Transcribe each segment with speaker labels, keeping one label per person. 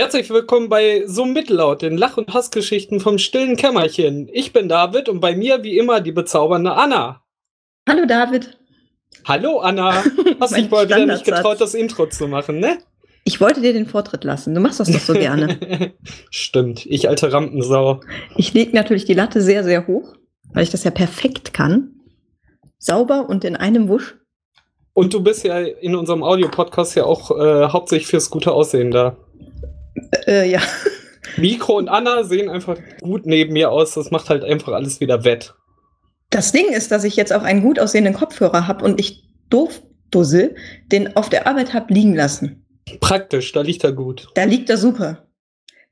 Speaker 1: Herzlich willkommen bei So Mittellaut, den Lach- und Hassgeschichten vom stillen Kämmerchen. Ich bin David und bei mir wie immer die bezaubernde Anna.
Speaker 2: Hallo David.
Speaker 1: Hallo Anna. Hast dich mal wieder nicht getraut, das Intro zu machen, ne?
Speaker 2: Ich wollte dir den Vortritt lassen. Du machst das doch so gerne.
Speaker 1: Stimmt, ich alte Rampensau.
Speaker 2: Ich lege natürlich die Latte sehr, sehr hoch, weil ich das ja perfekt kann. Sauber und in einem Wusch.
Speaker 1: Und du bist ja in unserem Audio-Podcast ja auch äh, hauptsächlich fürs gute Aussehen da.
Speaker 2: Äh, ja.
Speaker 1: Mikro und Anna sehen einfach gut neben mir aus. Das macht halt einfach alles wieder wett.
Speaker 2: Das Ding ist, dass ich jetzt auch einen gut aussehenden Kopfhörer habe und ich doof Dussel den auf der Arbeit habe liegen lassen.
Speaker 1: Praktisch, da liegt er gut.
Speaker 2: Da liegt er super.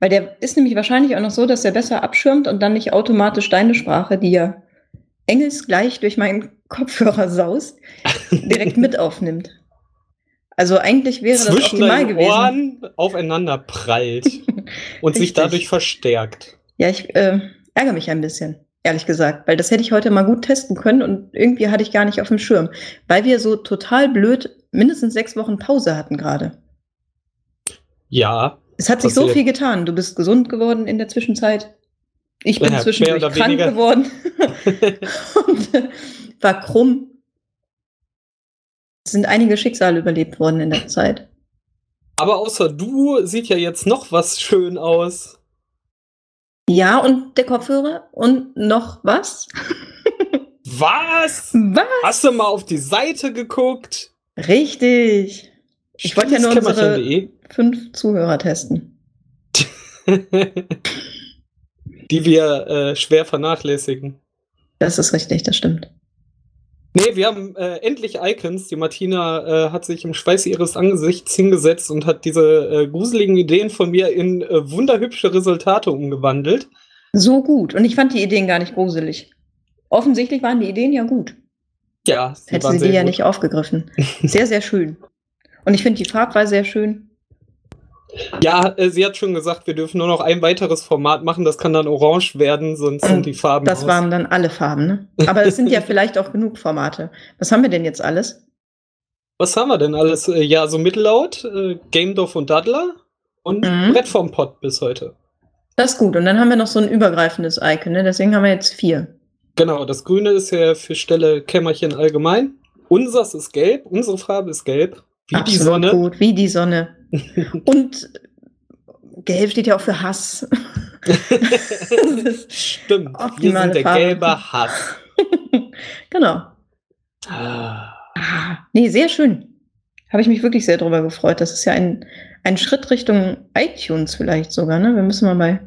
Speaker 2: Weil der ist nämlich wahrscheinlich auch noch so, dass er besser abschirmt und dann nicht automatisch deine Sprache, die ja engelsgleich durch meinen Kopfhörer saust, direkt mit aufnimmt. Also eigentlich wäre
Speaker 1: Zwischen
Speaker 2: das optimal gewesen.
Speaker 1: Ohren aufeinander prallt und sich dadurch verstärkt.
Speaker 2: Ja, ich äh, ärgere mich ein bisschen, ehrlich gesagt, weil das hätte ich heute mal gut testen können und irgendwie hatte ich gar nicht auf dem Schirm, weil wir so total blöd mindestens sechs Wochen Pause hatten gerade.
Speaker 1: Ja.
Speaker 2: Es hat sich so viel getan. Du bist gesund geworden in der Zwischenzeit. Ich bin
Speaker 1: Ja,
Speaker 2: zwischendurch krank
Speaker 1: weniger.
Speaker 2: geworden und äh, war krumm. Es sind einige Schicksale überlebt worden in der Zeit.
Speaker 1: Aber außer du sieht ja jetzt noch was schön aus.
Speaker 2: Ja, und der Kopfhörer und noch was?
Speaker 1: Was?
Speaker 2: Was?
Speaker 1: Hast du mal auf die Seite geguckt?
Speaker 2: Richtig. Ich wollte ja nur unsere
Speaker 1: Spießkämmerchen.de,
Speaker 2: fünf Zuhörer testen.
Speaker 1: die wir äh, schwer vernachlässigen.
Speaker 2: Das ist richtig, das stimmt.
Speaker 1: Nee, wir haben äh, endlich Icons. Die Martina äh, hat sich im Schweiß ihres Angesichts hingesetzt und hat diese äh, gruseligen Ideen von mir in äh, wunderhübsche Resultate umgewandelt.
Speaker 2: So gut. Und ich fand die Ideen gar nicht gruselig. Offensichtlich waren die Ideen ja gut.
Speaker 1: Ja, sie
Speaker 2: Hätte sie die
Speaker 1: sehr
Speaker 2: ja
Speaker 1: gut.
Speaker 2: nicht aufgegriffen. Sehr, sehr schön. Und ich finde die Farbwahl sehr schön.
Speaker 1: Ja, äh, sie hat schon gesagt, wir dürfen nur noch ein weiteres Format machen. Das kann dann orange werden, sonst
Speaker 2: Und
Speaker 1: sind die Farben
Speaker 2: Das
Speaker 1: aus.
Speaker 2: waren dann alle Farben, ne? Aber es sind ja vielleicht auch genug Formate. Was haben wir denn jetzt alles?
Speaker 1: Was haben wir denn alles? Äh, Ja, so Mittellaut, äh, Game Dorf und Daddler und
Speaker 2: Mhm.
Speaker 1: Brett vom Pott bis heute.
Speaker 2: Das ist gut. Und dann haben wir noch so ein übergreifendes Icon, ne? Deswegen haben wir jetzt vier.
Speaker 1: Genau, das Grüne ist ja für Stelle Kämmerchen allgemein. Unseres ist gelb, unsere Farbe ist gelb. Wie die
Speaker 2: Absolut
Speaker 1: Sonne.
Speaker 2: Gut, wie die Sonne. Und gelb steht ja auch für Hass.
Speaker 1: Stimmt, wir sind der
Speaker 2: Farbe.
Speaker 1: gelbe Hass.
Speaker 2: genau.
Speaker 1: Ah.
Speaker 2: Ah, nee, sehr schön. Habe ich mich wirklich sehr drüber gefreut. Das ist ja ein, ein Schritt Richtung iTunes vielleicht sogar, ne? Wir müssen mal bei.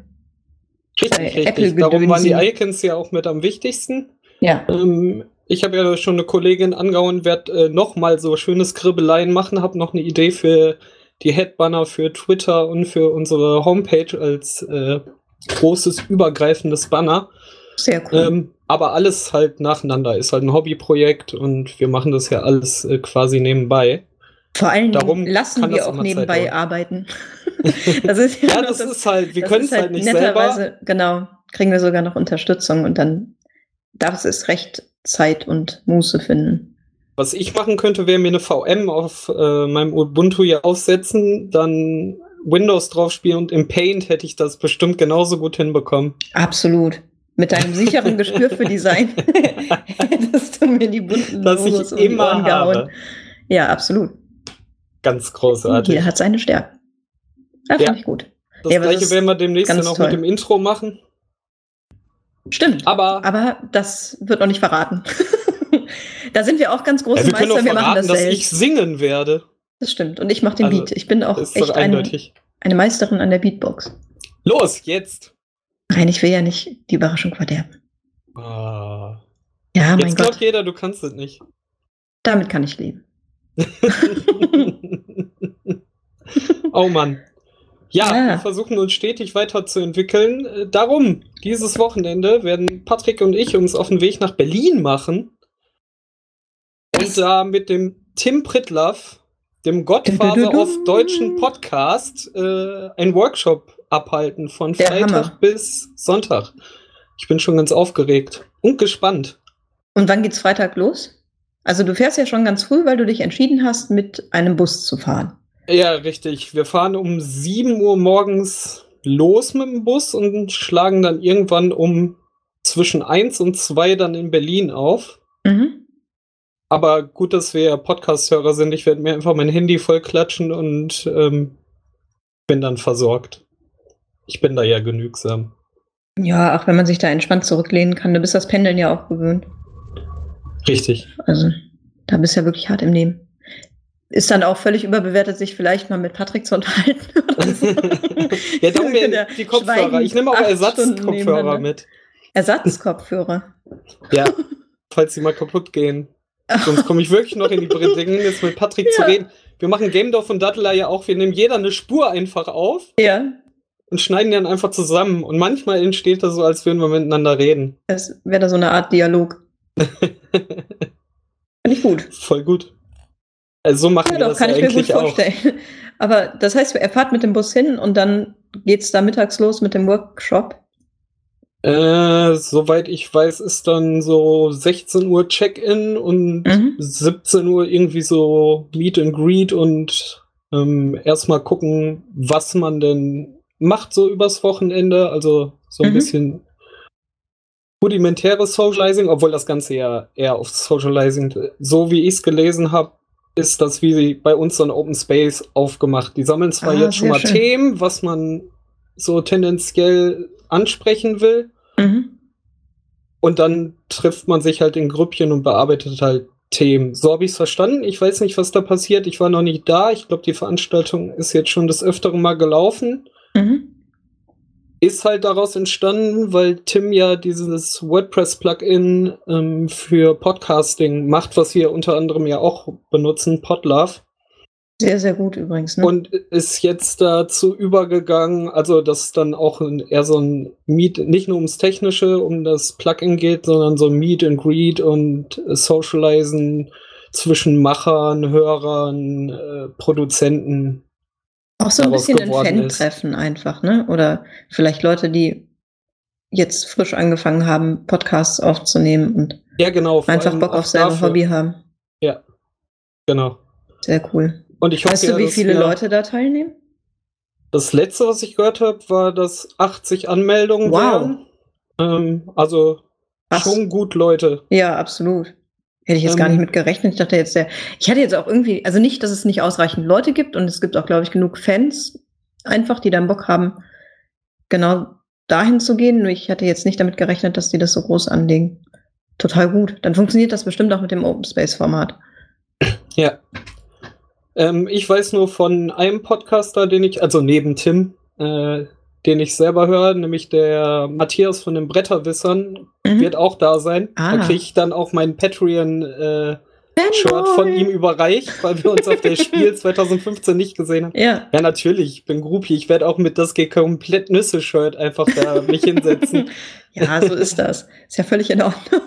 Speaker 1: Richtig,
Speaker 2: Bei
Speaker 1: richtig.
Speaker 2: Apple
Speaker 1: Darum waren die. Icons ja auch mit am wichtigsten.
Speaker 2: Ja.
Speaker 1: Ähm, ich habe ja schon eine Kollegin angehauen, werde äh, noch mal so schöne Skribbeleien machen, habe noch eine Idee für die Headbanner für Twitter und für unsere Homepage als äh, großes übergreifendes Banner.
Speaker 2: Sehr cool.
Speaker 1: Ähm, aber alles halt nacheinander ist halt ein Hobbyprojekt und wir machen das ja alles äh, quasi nebenbei.
Speaker 2: Vor allen Dingen lassen wir
Speaker 1: das
Speaker 2: auch
Speaker 1: Zeit
Speaker 2: nebenbei
Speaker 1: dauern.
Speaker 2: arbeiten. das ist ja,
Speaker 1: Ja,
Speaker 2: noch
Speaker 1: das ist halt, wir
Speaker 2: das
Speaker 1: können es halt nicht selber.
Speaker 2: netterweise- Genau, kriegen wir sogar noch Unterstützung und dann darf es recht Zeit und Muße finden.
Speaker 1: Was ich machen könnte, wäre mir eine VM auf äh, meinem Ubuntu hier aufsetzen, dann Windows drauf spielen und im Paint hätte ich das bestimmt genauso gut hinbekommen.
Speaker 2: Absolut. Mit deinem sicheren Gespür für Design hättest du mir die bunten
Speaker 1: Das ich
Speaker 2: Logos um die
Speaker 1: immer habe.
Speaker 2: gehauen. Ja, absolut.
Speaker 1: Ganz großartig.
Speaker 2: Jeder hat seine Stärken. Ja,
Speaker 1: Ja.
Speaker 2: finde ich gut.
Speaker 1: Das
Speaker 2: Ja, das
Speaker 1: gleiche
Speaker 2: ist
Speaker 1: werden wir demnächst dann auch
Speaker 2: toll.
Speaker 1: mit dem Intro machen.
Speaker 2: Stimmt.
Speaker 1: Aber
Speaker 2: Aber das wird noch nicht verraten. Da sind wir auch ganz große
Speaker 1: ja, wir können
Speaker 2: Meister.
Speaker 1: auch
Speaker 2: Wir machen
Speaker 1: verraten,
Speaker 2: das
Speaker 1: dass ich
Speaker 2: selbst.
Speaker 1: singen werde.
Speaker 2: Das stimmt. Und ich mache den
Speaker 1: Also,
Speaker 2: Beat. Ich bin auch echt eine, eine Meisterin an der Beatbox.
Speaker 1: Los, jetzt!
Speaker 2: Nein, ich will ja nicht die Überraschung verderben.
Speaker 1: Ah.
Speaker 2: Ja, mein
Speaker 1: Jetzt glaubt
Speaker 2: Gott.
Speaker 1: jeder, du kannst es nicht.
Speaker 2: Damit kann ich leben.
Speaker 1: oh Mann. Ja,
Speaker 2: Ja.
Speaker 1: wir versuchen uns stetig weiterzuentwickeln. Äh, Darum, dieses Wochenende werden Patrick und ich uns auf den Weg nach Berlin machen. Und da mit dem Tim Pritlaff, dem
Speaker 2: du,
Speaker 1: auf deutschen Podcast, äh, einen Workshop abhalten von
Speaker 2: Der
Speaker 1: Freitag
Speaker 2: Hammer.
Speaker 1: bis Sonntag. Ich bin schon ganz aufgeregt und gespannt.
Speaker 2: Und wann geht's Freitag los? Also du fährst ja schon ganz früh, weil du dich entschieden hast, mit einem Bus zu fahren.
Speaker 1: Ja, richtig. Wir fahren um 7 Uhr morgens los mit dem Bus und schlagen dann irgendwann um zwischen 1 und 2 dann in Berlin auf.
Speaker 2: Mhm.
Speaker 1: Aber gut, dass wir Podcast-Hörer sind. Ich werde mir einfach mein Handy voll klatschen und ähm, bin dann versorgt. Ich bin da ja genügsam.
Speaker 2: Ja, auch wenn man sich da entspannt zurücklehnen kann, du bist das Pendeln ja auch gewöhnt.
Speaker 1: Richtig.
Speaker 2: Also, da bist du ja wirklich hart im Nehmen. Ist dann auch völlig überbewertet, sich vielleicht mal mit Patrick zu unterhalten. so.
Speaker 1: ja,
Speaker 2: Für
Speaker 1: mir die Kopfhörer. Ich nehme auch Ersatzkopfhörer mit.
Speaker 2: Ersatzkopfhörer.
Speaker 1: Ja, falls sie mal kaputt gehen. Sonst komme ich wirklich noch in die Bedrängnis, mit Patrick zu
Speaker 2: Ja.
Speaker 1: reden. Wir machen Game Dorf und Dattler ja auch. Wir nehmen jeder eine Spur einfach auf
Speaker 2: Ja,
Speaker 1: und schneiden die dann einfach zusammen. Und manchmal entsteht das so, als würden wir miteinander reden.
Speaker 2: das wäre da so eine Art Dialog. Finde ich gut.
Speaker 1: Voll gut. Also so machen
Speaker 2: Ja,
Speaker 1: wir
Speaker 2: doch,
Speaker 1: das
Speaker 2: kann
Speaker 1: ja
Speaker 2: ich mir gut
Speaker 1: auch.
Speaker 2: vorstellen. Aber das heißt, er fahrt mit dem Bus hin und dann geht's da mittags los mit dem Workshop.
Speaker 1: Äh, soweit ich weiß, ist dann so 16 Uhr Check-in und
Speaker 2: Mhm.
Speaker 1: 17 Uhr irgendwie so Meet and Greet und ähm, erstmal gucken, was man denn macht so übers Wochenende. Also so ein
Speaker 2: Mhm.
Speaker 1: bisschen rudimentäres Socializing, obwohl das Ganze ja eher auf Socializing, so wie ich es gelesen habe, ist das wie bei uns so ein Open Space aufgemacht. Die sammeln zwar
Speaker 2: Ah,
Speaker 1: jetzt schon mal
Speaker 2: schön.
Speaker 1: Themen, was man so tendenziell ansprechen will.
Speaker 2: Mhm.
Speaker 1: Und dann trifft man sich halt in Grüppchen und bearbeitet halt Themen. So habe ich es verstanden. Ich weiß nicht, was da passiert. Ich war noch nicht da. Ich glaube, die Veranstaltung ist jetzt schon des Öfteren mal gelaufen.
Speaker 2: Mhm.
Speaker 1: Ist halt daraus entstanden, weil Tim ja dieses WordPress-Plugin ähm, für Podcasting macht, was wir unter anderem ja auch benutzen, Podlove.
Speaker 2: Sehr, sehr gut übrigens. Ne?
Speaker 1: Und ist jetzt dazu übergegangen, also dass dann auch eher so ein Meet, nicht nur ums Technische, um das Plugin geht, sondern so ein Meet and Greet und Socializen zwischen Machern, Hörern, äh, Produzenten.
Speaker 2: auch so ein bisschen ein. Fan-Treffen einfach, ne? Oder vielleicht Leute, die jetzt frisch angefangen haben, Podcasts aufzunehmen und
Speaker 1: Ja, genau.
Speaker 2: einfach Bock auf selber. Hobby haben.
Speaker 1: Genau.
Speaker 2: Sehr cool.
Speaker 1: Und ich hoffe,
Speaker 2: Weißt du,
Speaker 1: ja,
Speaker 2: wie viele Leute da teilnehmen?
Speaker 1: Das letzte, was ich gehört habe, war, dass 80 Anmeldungen
Speaker 2: Wow.
Speaker 1: waren. Ähm, also
Speaker 2: Krass.
Speaker 1: schon gut Leute.
Speaker 2: Ja, absolut. Hätte ich jetzt
Speaker 1: Ähm,
Speaker 2: gar nicht mit gerechnet. Ich dachte jetzt, der, ich hatte jetzt auch irgendwie, also nicht, dass es nicht ausreichend Leute gibt und es gibt auch, glaube ich, genug Fans einfach, die dann Bock haben, genau dahin zu gehen. Nur ich hatte jetzt nicht damit gerechnet, dass die das so groß anlegen. Total gut. Dann funktioniert das bestimmt auch mit dem Open Space Format.
Speaker 1: Ja. Ähm, ich weiß nur von einem Podcaster, den ich, also neben Tim, äh, den ich selber höre, nämlich der Matthias von den Bretterwissern,
Speaker 2: Mhm.
Speaker 1: wird auch da sein.
Speaker 2: Ah.
Speaker 1: Da kriege ich dann auch mein Patreon-Shirt
Speaker 2: Fanboy.
Speaker 1: von ihm überreicht, weil wir uns auf der Spiel 2015 nicht gesehen haben.
Speaker 2: Ja,
Speaker 1: Ja, natürlich, ich bin Groupie. Ich werde auch mit das geht komplett Nüsse-Shirt einfach da mich hinsetzen.
Speaker 2: ja, so ist das. Ist ja völlig in Ordnung.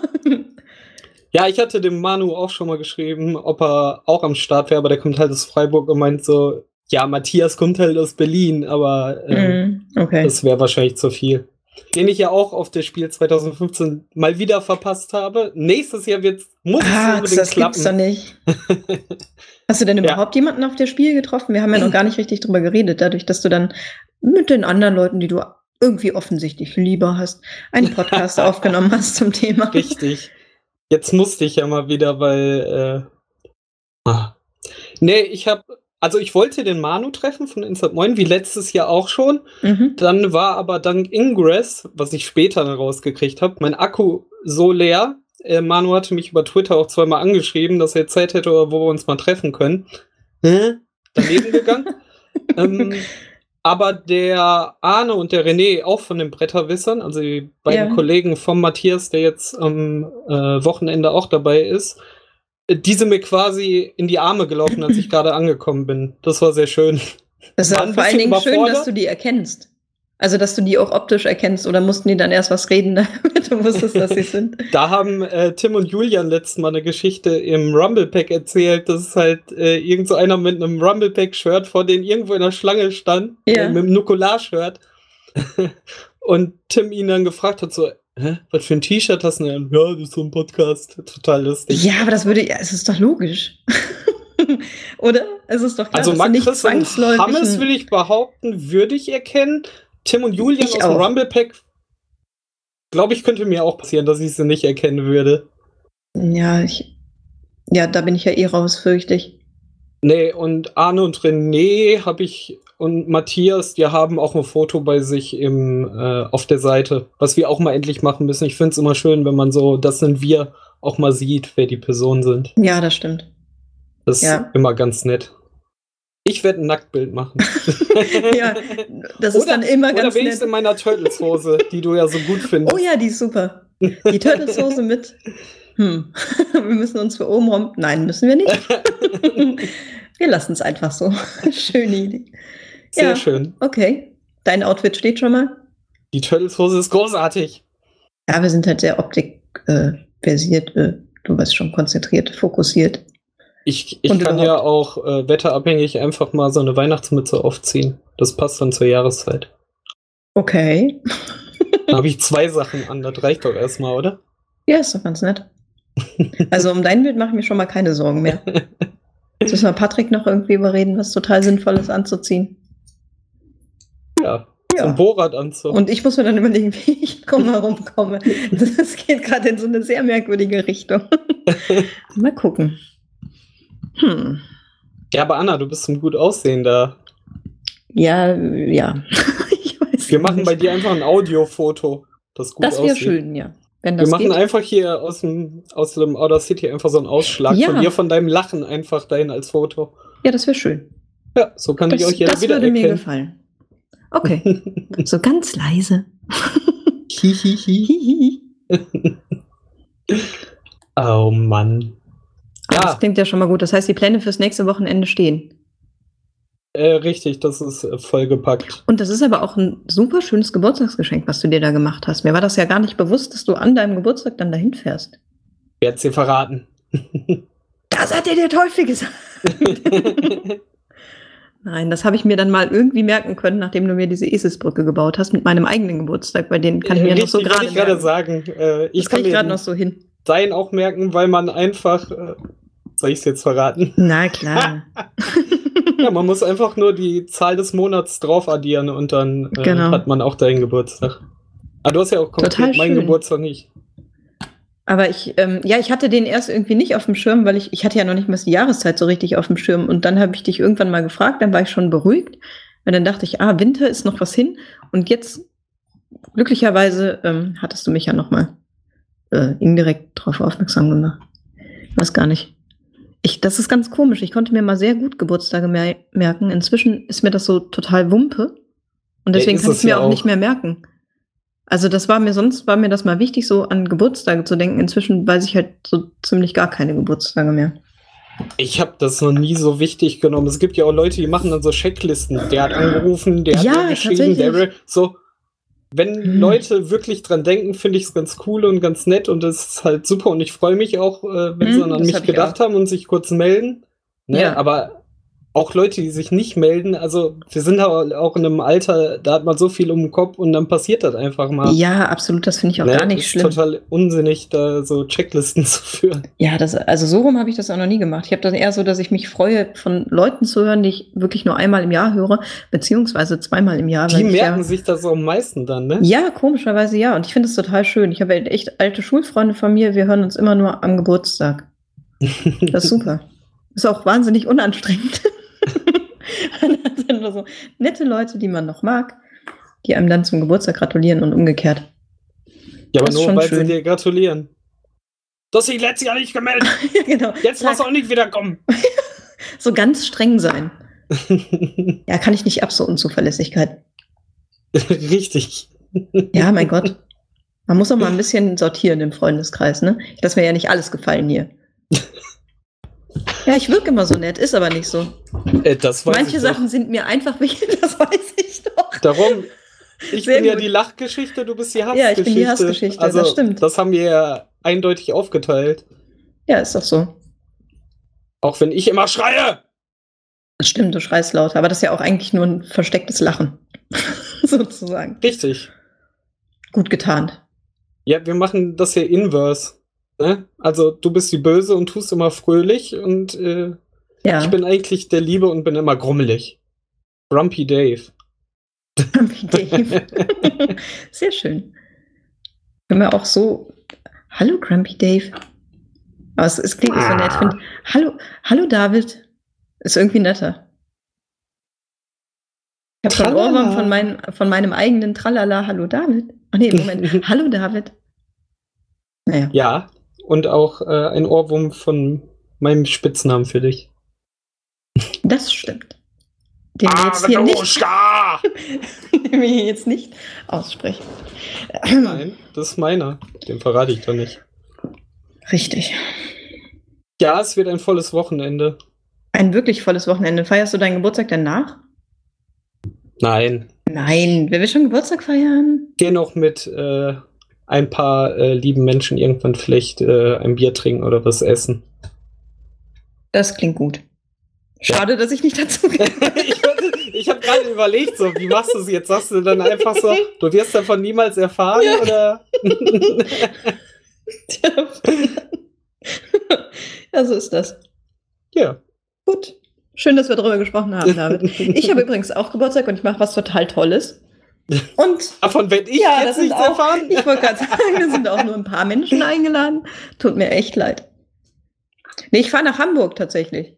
Speaker 1: Ja, ich hatte dem Manu auch schon mal geschrieben, ob er auch am Start wäre, aber der kommt halt aus Freiburg und meint so, ja, Matthias kommt halt aus Berlin, aber äh,
Speaker 2: okay.
Speaker 1: das wäre wahrscheinlich zu viel. Den ich ja auch auf das Spiel 2015 mal wieder verpasst habe. Nächstes Jahr wird's, muss es
Speaker 2: Ah,
Speaker 1: unbedingt
Speaker 2: das gibt's doch
Speaker 1: klappen.
Speaker 2: nicht. Hast du denn
Speaker 1: Ja.
Speaker 2: überhaupt jemanden auf der Spiel getroffen? Wir haben ja noch gar nicht richtig drüber geredet, dadurch, dass du dann mit den anderen Leuten, die du irgendwie offensichtlich lieber hast, einen Podcast aufgenommen hast zum Thema.
Speaker 1: Richtig. Jetzt musste ich ja mal wieder, weil. Äh, ah. Nee, ich habe. Also ich wollte den Manu treffen von Instant Moin, wie letztes Jahr auch schon.
Speaker 2: Mhm.
Speaker 1: Dann war aber dank Ingress, was ich später rausgekriegt habe, mein Akku so leer. Äh, Manu hatte mich über Twitter auch zweimal angeschrieben, dass er Zeit hätte, wo wir uns mal treffen können. Hä? Daneben gegangen. ähm, aber der Arne und der René, auch von den Bretterwissern, also die beiden
Speaker 2: Ja.
Speaker 1: Kollegen vom Matthias, der jetzt am äh, Wochenende auch dabei ist, äh, die sind mir quasi in die Arme gelaufen, als ich gerade angekommen bin. Das war sehr schön.
Speaker 2: Das ist
Speaker 1: War
Speaker 2: vor allen Dingen schön, dass du die erkennst. Also, dass du die auch optisch erkennst oder mussten die dann erst was reden, damit du wusstest, dass sie sind.
Speaker 1: Da haben äh, Tim und Julian letztes Mal eine Geschichte im Rumble Pack erzählt, dass halt äh, irgend so einer mit einem Rumble Pack Shirt vor denen irgendwo in der Schlange stand,
Speaker 2: Ja.
Speaker 1: äh, mit einem Nukular Shirt. und Tim ihn dann gefragt hat so, hä, was für ein T-Shirt hast du denn? Ja, das ist so ein Podcast, total lustig.
Speaker 2: Ja, aber das würde, ja, es ist doch logisch. Oder? Es ist doch klar,
Speaker 1: Also
Speaker 2: dass du nicht
Speaker 1: und
Speaker 2: zwangsläufig.
Speaker 1: Hammes will ich behaupten, würde ich erkennen. Tim und Julian
Speaker 2: Ich
Speaker 1: aus dem. Rumble Pack, glaube ich, könnte mir auch passieren, dass ich sie nicht erkennen würde.
Speaker 2: Ja, ich, ja, da bin ich ja eh raus, fürchte ich.
Speaker 1: Nee, und Arne und René habe ich und Matthias, die haben auch ein Foto bei sich im, äh, auf der Seite, was wir auch mal endlich machen müssen. Ich finde es immer schön, wenn man so, das sind wir, auch mal sieht, wer die Personen sind.
Speaker 2: Ja, das stimmt.
Speaker 1: Das
Speaker 2: Ja.
Speaker 1: ist immer ganz nett. Ich werde ein Nacktbild machen.
Speaker 2: Ja, das ist dann immer
Speaker 1: oder
Speaker 2: ganz
Speaker 1: wenigstens
Speaker 2: nett.
Speaker 1: in meiner Turtles-Hose, die du ja so gut findest.
Speaker 2: Oh ja, die ist super. Die Turtles-Hose mit. Hm. Wir müssen uns für oben rum. Nein, müssen wir nicht. Wir lassen es einfach so. Schöne Idee.
Speaker 1: Sehr
Speaker 2: Ja.
Speaker 1: schön.
Speaker 2: Okay. Dein Outfit steht schon mal.
Speaker 1: Die Turtles-Hose ist großartig.
Speaker 2: Ja, wir sind halt sehr optikversiert. Äh, versiert, äh, du weißt schon, konzentriert, fokussiert.
Speaker 1: Ich, ich kann ja auch äh, wetterabhängig einfach mal so eine Weihnachtsmütze aufziehen. Das passt dann zur Jahreszeit.
Speaker 2: Okay.
Speaker 1: Da habe ich zwei Sachen an, das reicht doch erstmal, oder?
Speaker 2: Ja, ist doch ganz nett. Also um dein Bild mache ich mir schon mal keine Sorgen mehr. Jetzt müssen wir Patrick noch irgendwie überreden, was total sinnvoll ist anzuziehen.
Speaker 1: Ja. So ein Bohrradanzug.
Speaker 2: Und ich muss mir dann überlegen, wie ich drumherum komme. Das geht gerade in so eine sehr merkwürdige Richtung. Mal gucken. Hm.
Speaker 1: Ja, aber Anna, du bist ein gut aussehender.
Speaker 2: Ja, ja. Ich weiß
Speaker 1: Wir machen
Speaker 2: nicht.
Speaker 1: bei dir einfach ein Audiofoto, das gut
Speaker 2: Das wäre schön, ja. Wenn
Speaker 1: Wir
Speaker 2: das
Speaker 1: machen
Speaker 2: geht.
Speaker 1: einfach hier aus dem, aus dem Outer City einfach so einen Ausschlag
Speaker 2: Ja.
Speaker 1: von dir, von deinem Lachen einfach dahin als Foto.
Speaker 2: Ja, das wäre schön.
Speaker 1: Ja, so kann
Speaker 2: Das,
Speaker 1: dich auch jeder
Speaker 2: das würde mir gefallen. Okay. So ganz leise.
Speaker 1: Hihihi.
Speaker 2: Hihihi.
Speaker 1: oh Mann. Ja.
Speaker 2: Das klingt ja schon mal gut. Das heißt, die Pläne fürs nächste Wochenende stehen.
Speaker 1: Äh, richtig, das ist äh, vollgepackt.
Speaker 2: Und das ist aber auch ein super schönes Geburtstagsgeschenk, was du dir da gemacht hast. Mir war das ja gar nicht bewusst, dass du an deinem Geburtstag dann dahin fährst.
Speaker 1: Wer hat's dir verraten?
Speaker 2: Das hat dir der Teufel gesagt. Nein, das habe ich mir dann mal irgendwie merken können, nachdem du mir diese Eselsbrücke gebaut hast mit meinem eigenen Geburtstag, bei denen kann ich mir noch
Speaker 1: Richtig,
Speaker 2: so
Speaker 1: wollte
Speaker 2: gerade
Speaker 1: ich gerade sagen. Äh, ich
Speaker 2: Das kann ich gerade noch so hin.
Speaker 1: Dein auch merken, weil man einfach. Äh, soll ich es jetzt verraten?
Speaker 2: Na klar.
Speaker 1: Ja, man muss einfach nur die Zahl des Monats drauf addieren und dann äh,
Speaker 2: Genau.
Speaker 1: hat man auch deinen Geburtstag. Aber du hast ja auch
Speaker 2: Total
Speaker 1: meinen. Geburtstag nicht.
Speaker 2: Aber ich, ähm, ja, ich hatte den erst irgendwie nicht auf dem Schirm, weil ich, ich hatte ja noch nicht mal die Jahreszeit so richtig auf dem Schirm. Und dann habe ich dich irgendwann mal gefragt, dann war ich schon beruhigt. Weil dann dachte ich, ah, Winter ist noch was hin. Und jetzt, glücklicherweise, ähm, hattest du mich ja noch mal äh, indirekt darauf aufmerksam gemacht. Weiß gar nicht. Ich, das ist ganz komisch. Ich konnte mir mal sehr gut Geburtstage mer merken. Inzwischen ist mir das so total Wumpe. Und
Speaker 1: Ja,
Speaker 2: deswegen
Speaker 1: ist
Speaker 2: kann ich es mir
Speaker 1: ja
Speaker 2: auch,
Speaker 1: auch.
Speaker 2: nicht mehr merken. Also das war mir sonst war mir das mal wichtig, so an Geburtstage zu denken. Inzwischen weiß ich halt so ziemlich gar keine Geburtstage mehr.
Speaker 1: Ich habe das noch nie so wichtig genommen. Es gibt ja auch Leute, die machen dann so Checklisten. Der hat angerufen, der hat
Speaker 2: Ja,
Speaker 1: mir geschrieben, der
Speaker 2: tatsächlich.
Speaker 1: so. Wenn
Speaker 2: Hm.
Speaker 1: Leute wirklich dran denken, finde ich es ganz cool und ganz nett und das ist halt super und ich freue mich auch, äh, wenn
Speaker 2: Hm,
Speaker 1: sie dann an mich gedacht haben und sich kurz melden. Ne?
Speaker 2: Ja.
Speaker 1: Aber auch Leute, die sich nicht melden, also wir sind auch auch in einem Alter, da hat man so viel um den Kopf und dann passiert das einfach mal.
Speaker 2: Ja, absolut, das finde ich auch
Speaker 1: Ne?
Speaker 2: gar nicht
Speaker 1: ist
Speaker 2: schlimm.
Speaker 1: total unsinnig, da so Checklisten zu führen.
Speaker 2: Ja, das, also so rum habe ich das auch noch nie gemacht. Ich habe das eher so, dass ich mich freue, von Leuten zu hören, die ich wirklich nur einmal im Jahr höre, beziehungsweise zweimal im Jahr.
Speaker 1: Die merken
Speaker 2: ja,
Speaker 1: sich das am meisten dann, ne?
Speaker 2: Ja, komischerweise ja. Und ich finde es total schön. Ich habe echt alte Schulfreunde von mir. Wir hören uns immer nur am Geburtstag. Das ist super. Ist auch wahnsinnig unanstrengend. Hat dann nur so nette Leute, die man noch mag, die einem dann zum Geburtstag gratulieren und umgekehrt.
Speaker 1: Ja, aber nur weil
Speaker 2: schön.
Speaker 1: sie dir gratulieren. Du hast dich letztes Jahr nicht gemeldet.
Speaker 2: ja, genau.
Speaker 1: Jetzt
Speaker 2: Sag,
Speaker 1: musst du auch nicht wiederkommen.
Speaker 2: so ganz streng sein. Ja, kann ich nicht ab, so Unzuverlässigkeit.
Speaker 1: Richtig.
Speaker 2: Ja, mein Gott. Man muss auch mal ein bisschen sortieren im Freundeskreis, ne? Ich lasse mir ja nicht alles gefallen hier. Ja, ich wirke immer so nett, ist aber nicht so.
Speaker 1: Äh, das
Speaker 2: Manche Sachen sind mir einfach wichtig, das weiß ich doch.
Speaker 1: Doch. Darum, ich
Speaker 2: Sehr
Speaker 1: bin ja
Speaker 2: gut.
Speaker 1: die Lachgeschichte, du bist die
Speaker 2: Ja,
Speaker 1: Hassgeschichte.
Speaker 2: ich bin die Hassgeschichte, das
Speaker 1: also,
Speaker 2: stimmt.
Speaker 1: Das haben wir ja eindeutig aufgeteilt.
Speaker 2: Ja, ist doch so.
Speaker 1: Auch wenn ich immer schreie.
Speaker 2: Das stimmt, du schreist lauter, aber das ist ja auch eigentlich nur ein verstecktes Lachen. Sozusagen.
Speaker 1: Richtig.
Speaker 2: Gut getarnt.
Speaker 1: Ja, wir machen das hier inverse. Ne? Also du bist die Böse und tust immer fröhlich und äh,
Speaker 2: Ja.
Speaker 1: Ich bin eigentlich der Liebe und bin immer grummelig. Grumpy Dave.
Speaker 2: Grumpy Dave. Sehr schön. Können wir auch so. Hallo, Grumpy Dave. Aber es, es klingt nicht so nett. Ich find, hallo, hallo, David. Ist irgendwie netter. Ich habe schon. Ohrwurm von, mein, von meinem eigenen Tralala. Hallo, David. Ach nee, Moment. hallo, David. Naja.
Speaker 1: Ja, und auch äh, ein Ohrwurm von meinem Spitznamen für dich.
Speaker 2: Das stimmt. Den wir jetzt hier nicht, den wir hier jetzt nicht aussprechen.
Speaker 1: Nein, das ist meiner. Den verrate ich doch nicht.
Speaker 2: Richtig.
Speaker 1: Ja, es wird ein volles Wochenende.
Speaker 2: Ein wirklich volles Wochenende. Feierst du deinen Geburtstag denn nach?
Speaker 1: Nein,
Speaker 2: Nein, wer will schon Geburtstag feiern?
Speaker 1: gehe noch mit äh, ein paar äh, lieben Menschen irgendwann vielleicht äh, ein Bier trinken oder was essen.
Speaker 2: Das klingt gut. Schade, dass ich nicht dazu
Speaker 1: ich ich habe gerade überlegt, so, wie machst du es jetzt? Sagst du dann einfach so, du wirst davon niemals erfahren
Speaker 2: Ja.
Speaker 1: oder?
Speaker 2: ja, so ist das.
Speaker 1: ja.
Speaker 2: Gut. Schön, dass wir darüber gesprochen haben, David. Ich habe übrigens auch Geburtstag und ich mache was total Tolles. Und
Speaker 1: Davon werde ich
Speaker 2: ja,
Speaker 1: jetzt nichts
Speaker 2: auch,
Speaker 1: erfahren.
Speaker 2: ich wollte gerade sagen, da sind auch nur ein paar Menschen eingeladen. Tut mir echt leid. Nee, ich fahre nach Hamburg tatsächlich.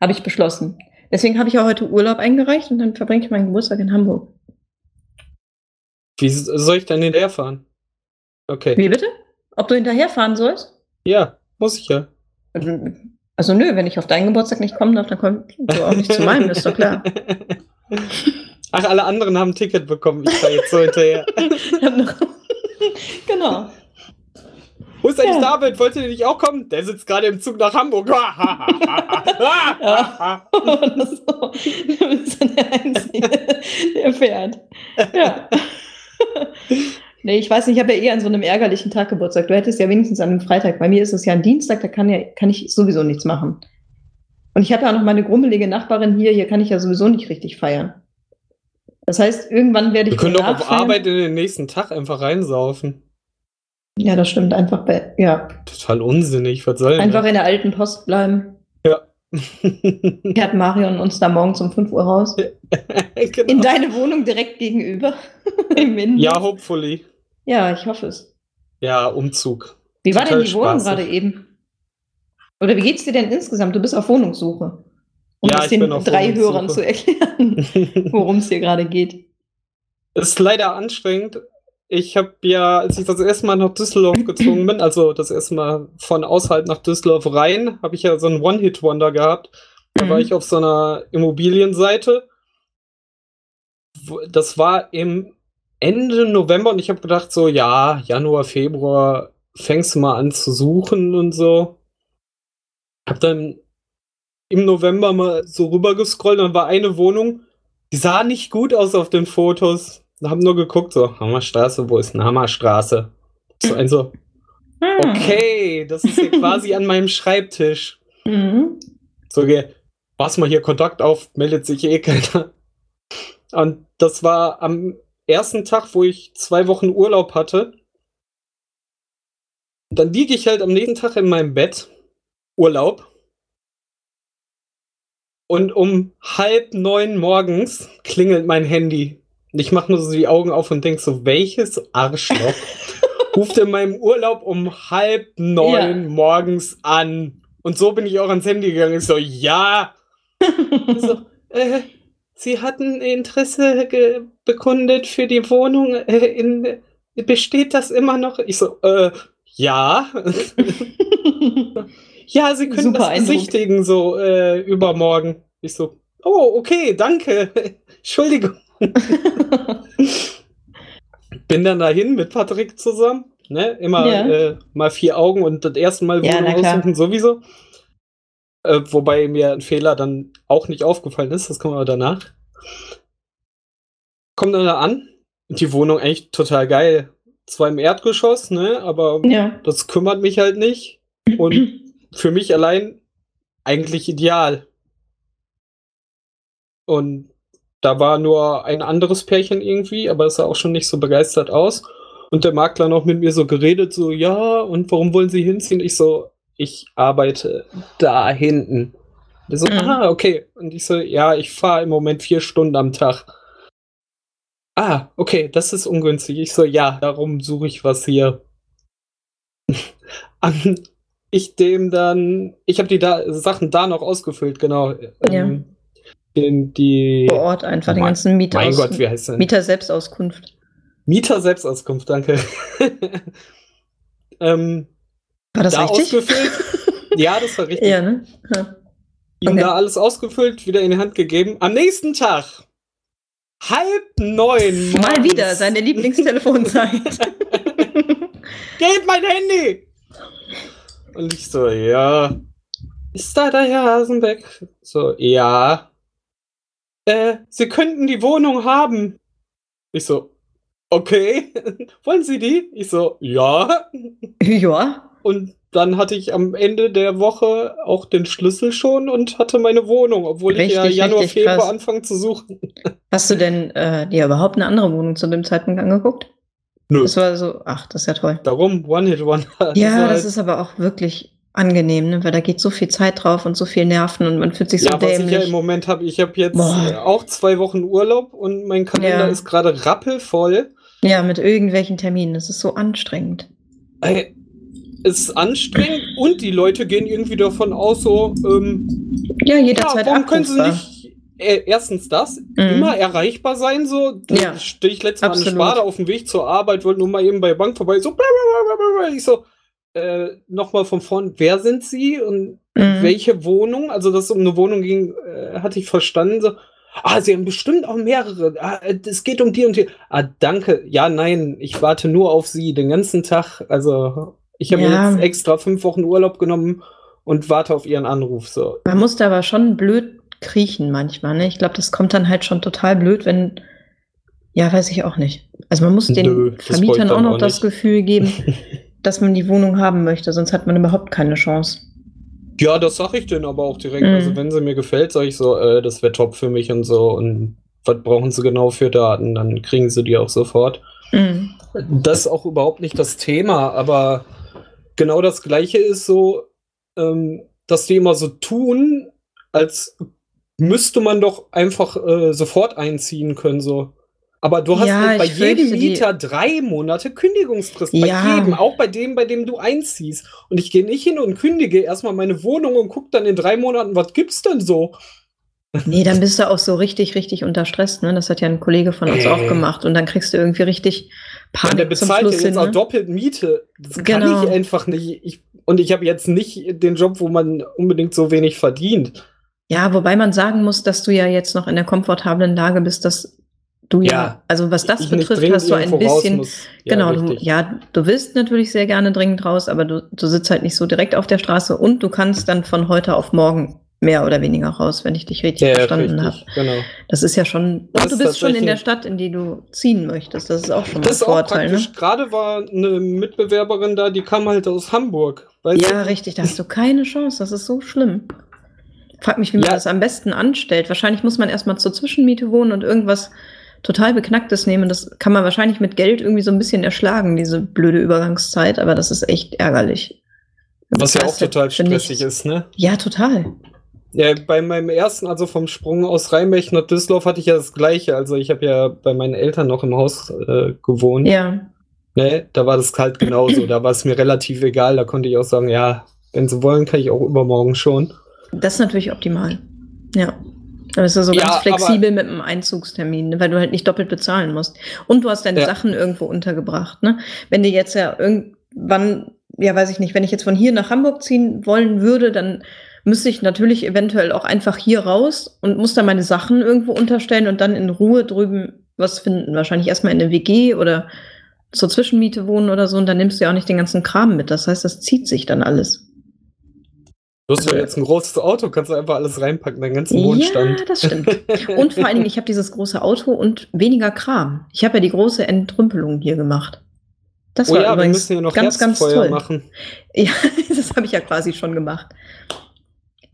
Speaker 2: Habe ich beschlossen. Deswegen habe ich auch heute Urlaub eingereicht und dann verbringe ich meinen Geburtstag in Hamburg.
Speaker 1: Wie soll ich dann hinterherfahren? Okay.
Speaker 2: Wie bitte? Ob du hinterherfahren sollst?
Speaker 1: Ja, muss ich ja.
Speaker 2: Also nö, wenn ich auf deinen Geburtstag nicht kommen darf, dann kommst du auch nicht zu meinem, ist doch klar.
Speaker 1: Ach, alle anderen haben ein Ticket bekommen. Ich fahre jetzt so hinterher.
Speaker 2: Genau.
Speaker 1: Wo ist eigentlich
Speaker 2: Ja.
Speaker 1: David? Wollte der nicht auch kommen? Der sitzt gerade im Zug nach Hamburg.
Speaker 2: Ja. So. Du bist dann der Einzige, der fährt. Ja. Nee, ich weiß nicht, ich habe ja eher an so einem ärgerlichen Tag Geburtstag. Du hättest ja wenigstens an einem Freitag. Bei mir ist es ja ein Dienstag, da kann, ja, kann ich sowieso nichts machen. Und ich habe ja auch noch meine grummelige Nachbarin hier, hier kann ich ja sowieso nicht richtig feiern. Das heißt, irgendwann werde ich.
Speaker 1: Wir können doch auf. Arbeit in den nächsten Tag einfach reinsaufen.
Speaker 2: Ja, das stimmt. Einfach bei, ja,
Speaker 1: Total unsinnig. Was soll
Speaker 2: einfach in der alten Post bleiben.
Speaker 1: das?
Speaker 2: Fährt Marion uns da morgens um 5 Uhr raus. In
Speaker 1: genau.
Speaker 2: deine Wohnung direkt gegenüber. Im.
Speaker 1: Ja, hopefully.
Speaker 2: ja, ich hoffe es.
Speaker 1: Ja, Umzug.
Speaker 2: Wie war denn
Speaker 1: Total
Speaker 2: die Wohnung gerade eben? Oder wie geht's dir denn insgesamt? Du bist auf Wohnungssuche. Um
Speaker 1: Ja, ich
Speaker 2: den drei. Hörern zu erklären, worum es hier gerade geht.
Speaker 1: ist leider anstrengend. Ich habe ja, als ich das erste Mal nach Düsseldorf gezogen bin, also das erste Mal von außerhalb nach Düsseldorf rein, habe ich ja so einen One-Hit-Wonder gehabt. Da war
Speaker 2: Mhm.
Speaker 1: ich auf so einer Immobilienseite. Das war im Ende November und ich habe gedacht, so, ja, Januar, Februar fängst du mal an zu suchen und so. Hab dann im November mal so rüber gescrollt und dann war eine Wohnung, die sah nicht gut aus auf den Fotos. Da haben nur geguckt, so, Hammerstraße, wo ist denn Hammerstraße? So ein so,
Speaker 2: Ah.
Speaker 1: okay, das ist hier quasi an meinem Schreibtisch.
Speaker 2: Mhm.
Speaker 1: So, geh, pass mal hier Kontakt auf, meldet sich eh keiner. Und das war am ersten Tag, wo ich zwei Wochen Urlaub hatte. Dann liege ich halt am nächsten Tag in meinem Bett, Urlaub. Und um halb neun morgens klingelt mein Handy. Und ich mache nur so die Augen auf und denk so, welches Arschloch ruft in meinem Urlaub um halb neun morgens an? Und so bin ich auch ans Handy gegangen. Ich so, ja. so, äh, Sie hatten Interesse bekundet für die Wohnung. Äh, in, besteht das immer noch? Ich so, äh, ja. ja, Sie können
Speaker 2: Super
Speaker 1: das
Speaker 2: Eindruck.
Speaker 1: besichtigen, so äh, übermorgen. Ich so, oh, okay, danke. Entschuldigung. Bin dann dahin mit Patrick zusammen. Ne? Immer
Speaker 2: Ja.
Speaker 1: äh, mal vier Augen und das erste Mal
Speaker 2: Ja,
Speaker 1: Wohnung aussuchen sowieso. Äh, wobei mir ein Fehler dann auch nicht aufgefallen ist, das kommen wir danach. Kommt dann da an, die Wohnung eigentlich total geil. Zwar im Erdgeschoss, ne, aber
Speaker 2: ja.
Speaker 1: das kümmert mich halt nicht. Und für mich allein eigentlich ideal. Und da war nur ein anderes Pärchen irgendwie, aber es sah auch schon nicht so begeistert aus. Und der Makler noch mit mir so geredet, so, ja, und warum wollen Sie hinziehen? Ich so, ich arbeite da hinten. Der so,
Speaker 2: Mhm.
Speaker 1: ah, okay. Und ich so, ja, ich fahre im Moment vier Stunden am Tag. Ah, okay, das ist ungünstig. Ich so, ja, darum suche ich was hier. An ich dem dann, ich habe die da, Sachen da noch ausgefüllt, genau.
Speaker 2: Ja.
Speaker 1: Ähm, den, die,
Speaker 2: Vor Ort einfach den
Speaker 1: Mein-
Speaker 2: ganzen Mieter
Speaker 1: mein Gott, wie heißt denn?
Speaker 2: Mieter Selbstauskunft.
Speaker 1: Mieter Selbstauskunft, danke. ähm,
Speaker 2: War das
Speaker 1: da
Speaker 2: richtig?
Speaker 1: ausgefüllt. ja, das war richtig.
Speaker 2: Ja, ne? Ja.
Speaker 1: Ihm
Speaker 2: Okay.
Speaker 1: da alles ausgefüllt, wieder in die Hand gegeben. Am nächsten Tag, halb neun.
Speaker 2: Mal wieder seine Lieblingstelefonzeit.
Speaker 1: Gib mein Handy! Und ich so, ja. Ist da der Herr Hasenbeck? So, ja. Äh, Sie könnten die Wohnung haben. Ich so, okay. Wollen Sie die? Ich so, ja.
Speaker 2: ja.
Speaker 1: Und dann hatte ich am Ende der Woche auch den Schlüssel schon und hatte meine Wohnung, obwohl ich ja
Speaker 2: Richtig,
Speaker 1: Januar,
Speaker 2: richtig
Speaker 1: Februar
Speaker 2: krass.
Speaker 1: anfangen zu suchen.
Speaker 2: Hast du denn äh, dir überhaupt eine andere Wohnung zu dem Zeitpunkt angeguckt?
Speaker 1: Nö.
Speaker 2: Das war so, ach, das ist ja toll.
Speaker 1: Darum, One-Hit-Wonder.
Speaker 2: Ja,
Speaker 1: war
Speaker 2: das
Speaker 1: halt-
Speaker 2: ist aber auch wirklich angenehm, ne? weil da geht so viel Zeit drauf und so viel Nerven und man fühlt sich so
Speaker 1: ja, was ich ja
Speaker 2: dämlich.
Speaker 1: im Moment habe, ich habe jetzt
Speaker 2: Boah.
Speaker 1: äh, auch zwei Wochen Urlaub und mein Kalender
Speaker 2: Ja.
Speaker 1: ist gerade rappelvoll.
Speaker 2: ja, mit irgendwelchen Terminen. Das ist so anstrengend.
Speaker 1: Ey, es ist anstrengend und die Leute gehen irgendwie davon aus, so, ähm,
Speaker 2: Ja,
Speaker 1: ja,
Speaker 2: jederzeit
Speaker 1: warum können sie
Speaker 2: abrufbar.
Speaker 1: nicht äh, erstens das,
Speaker 2: Mhm.
Speaker 1: immer erreichbar sein, so. Da
Speaker 2: Ja,
Speaker 1: stehe ich letztes Mal an
Speaker 2: absolut.
Speaker 1: Spade auf dem Weg zur Arbeit, wollte nur mal eben bei der Bank vorbei, so, blablabla. ich so, äh, nochmal von vorn, wer sind sie und
Speaker 2: Mhm.
Speaker 1: welche Wohnung? Also, dass es um eine Wohnung ging, äh, hatte ich verstanden, so, ah, sie haben bestimmt auch mehrere, ah, es geht um die und die. Ah, danke, ja, nein, ich warte nur auf sie den ganzen Tag, also, ich habe
Speaker 2: Ja.
Speaker 1: mir jetzt extra fünf Wochen Urlaub genommen und warte auf ihren Anruf, so.
Speaker 2: Man muss da aber schon blöd kriechen manchmal. Ne? Ich glaube, das kommt dann halt schon total blöd, wenn. Ja, weiß ich auch nicht. Also man muss den
Speaker 1: Nö,
Speaker 2: Vermietern auch noch
Speaker 1: auch
Speaker 2: das. Gefühl geben, dass man die Wohnung haben möchte, sonst hat man überhaupt keine Chance.
Speaker 1: Ja, das sag ich denen aber auch direkt.
Speaker 2: Mhm.
Speaker 1: Also, wenn sie mir gefällt, sage ich so, äh, das wäre top für mich und so. Und was brauchen sie genau für Daten? Dann kriegen sie die auch sofort.
Speaker 2: Mhm.
Speaker 1: Das ist auch überhaupt nicht das Thema, aber genau das Gleiche ist so, ähm, dass die immer so tun, als müsste man doch einfach äh, sofort einziehen können, so. Aber du hast
Speaker 2: Ja,
Speaker 1: halt bei jedem Mieter drei Monate Kündigungsfrist. Bei
Speaker 2: Ja.
Speaker 1: jedem, auch bei dem, bei dem du einziehst. Und ich gehe nicht hin und kündige erstmal meine Wohnung und gucke dann in drei Monaten, was gibt's denn so?
Speaker 2: Nee, dann bist du auch so richtig, richtig unter Stress. Ne? Das hat ja ein Kollege von uns
Speaker 1: Äh.
Speaker 2: auch gemacht. Und dann kriegst du irgendwie richtig
Speaker 1: Ja,
Speaker 2: Panik
Speaker 1: der
Speaker 2: zum
Speaker 1: bezahlt ja
Speaker 2: Schluss
Speaker 1: jetzt
Speaker 2: hin.
Speaker 1: auch
Speaker 2: Ne?
Speaker 1: doppelt Miete. Das kann
Speaker 2: Genau.
Speaker 1: ich einfach nicht. Ich, und ich habe jetzt nicht den Job, wo man unbedingt so wenig verdient.
Speaker 2: Ja, wobei man sagen muss, dass du ja jetzt noch in der komfortablen Lage bist, dass du ja,
Speaker 1: Ja,
Speaker 2: also was das betrifft, hast du ein bisschen,
Speaker 1: muss. Ja,
Speaker 2: genau, du, ja, du willst natürlich sehr gerne dringend raus, aber du, du sitzt halt nicht so direkt auf der Straße und du kannst dann von heute auf morgen mehr oder weniger raus, wenn ich dich richtig
Speaker 1: Ja,
Speaker 2: verstanden habe.
Speaker 1: genau.
Speaker 2: Das ist ja schon,
Speaker 1: Das
Speaker 2: und du
Speaker 1: ist
Speaker 2: bist schon in der Stadt, in die du ziehen möchtest. Das ist auch schon
Speaker 1: Das
Speaker 2: ein Vorteil, ne?
Speaker 1: Gerade war eine Mitbewerberin da, die kam halt aus Hamburg.
Speaker 2: Ja,
Speaker 1: du?
Speaker 2: richtig, da hast du keine Chance. Das ist so schlimm. Frag mich, wie man
Speaker 1: Ja.
Speaker 2: das am besten anstellt. Wahrscheinlich muss man erstmal zur Zwischenmiete wohnen und irgendwas total Beknacktes nehmen. Das kann man wahrscheinlich mit Geld irgendwie so ein bisschen erschlagen, diese blöde Übergangszeit, aber das ist echt ärgerlich. Du
Speaker 1: Was ja auch total stressig
Speaker 2: nichts.
Speaker 1: ist, ne?
Speaker 2: Ja, total.
Speaker 1: Ja, bei meinem ersten, also vom Sprung aus Rheinbech nach Düsseldorf, hatte ich ja das Gleiche. Also ich habe ja bei meinen Eltern noch im Haus äh, gewohnt.
Speaker 2: Ja.
Speaker 1: Ne, da war das halt genauso. Da war es mir relativ egal. Da konnte ich auch sagen, ja, wenn sie wollen, kann ich auch übermorgen schon.
Speaker 2: Das ist natürlich optimal. Ja. Da bist du so
Speaker 1: Ja,
Speaker 2: ganz flexibel mit einem Einzugstermin, ne, weil du halt nicht doppelt bezahlen musst. Und du hast deine
Speaker 1: Ja.
Speaker 2: Sachen irgendwo untergebracht. Ne? Wenn du jetzt ja irgendwann, ja weiß ich nicht, wenn ich jetzt von hier nach Hamburg ziehen wollen würde, dann müsste ich natürlich eventuell auch einfach hier raus und muss da meine Sachen irgendwo unterstellen und dann in Ruhe drüben was finden. Wahrscheinlich erstmal in der WG oder zur Zwischenmiete wohnen oder so und dann nimmst du ja auch nicht den ganzen Kram mit. Das heißt, das zieht sich dann alles.
Speaker 1: Du hast ja
Speaker 2: Also-
Speaker 1: jetzt ein großes Auto, kannst du einfach alles reinpacken, deinen ganzen Wohnstand.
Speaker 2: Ja, das stimmt. Und vor allen Dingen, ich habe dieses große Auto und weniger Kram. Ich habe ja die große Entrümpelung hier gemacht. Das
Speaker 1: oh
Speaker 2: war
Speaker 1: ja, wir
Speaker 2: übrigens
Speaker 1: müssen ja noch
Speaker 2: ganz, ganz toll.
Speaker 1: machen.
Speaker 2: Ja, das habe ich ja quasi schon gemacht.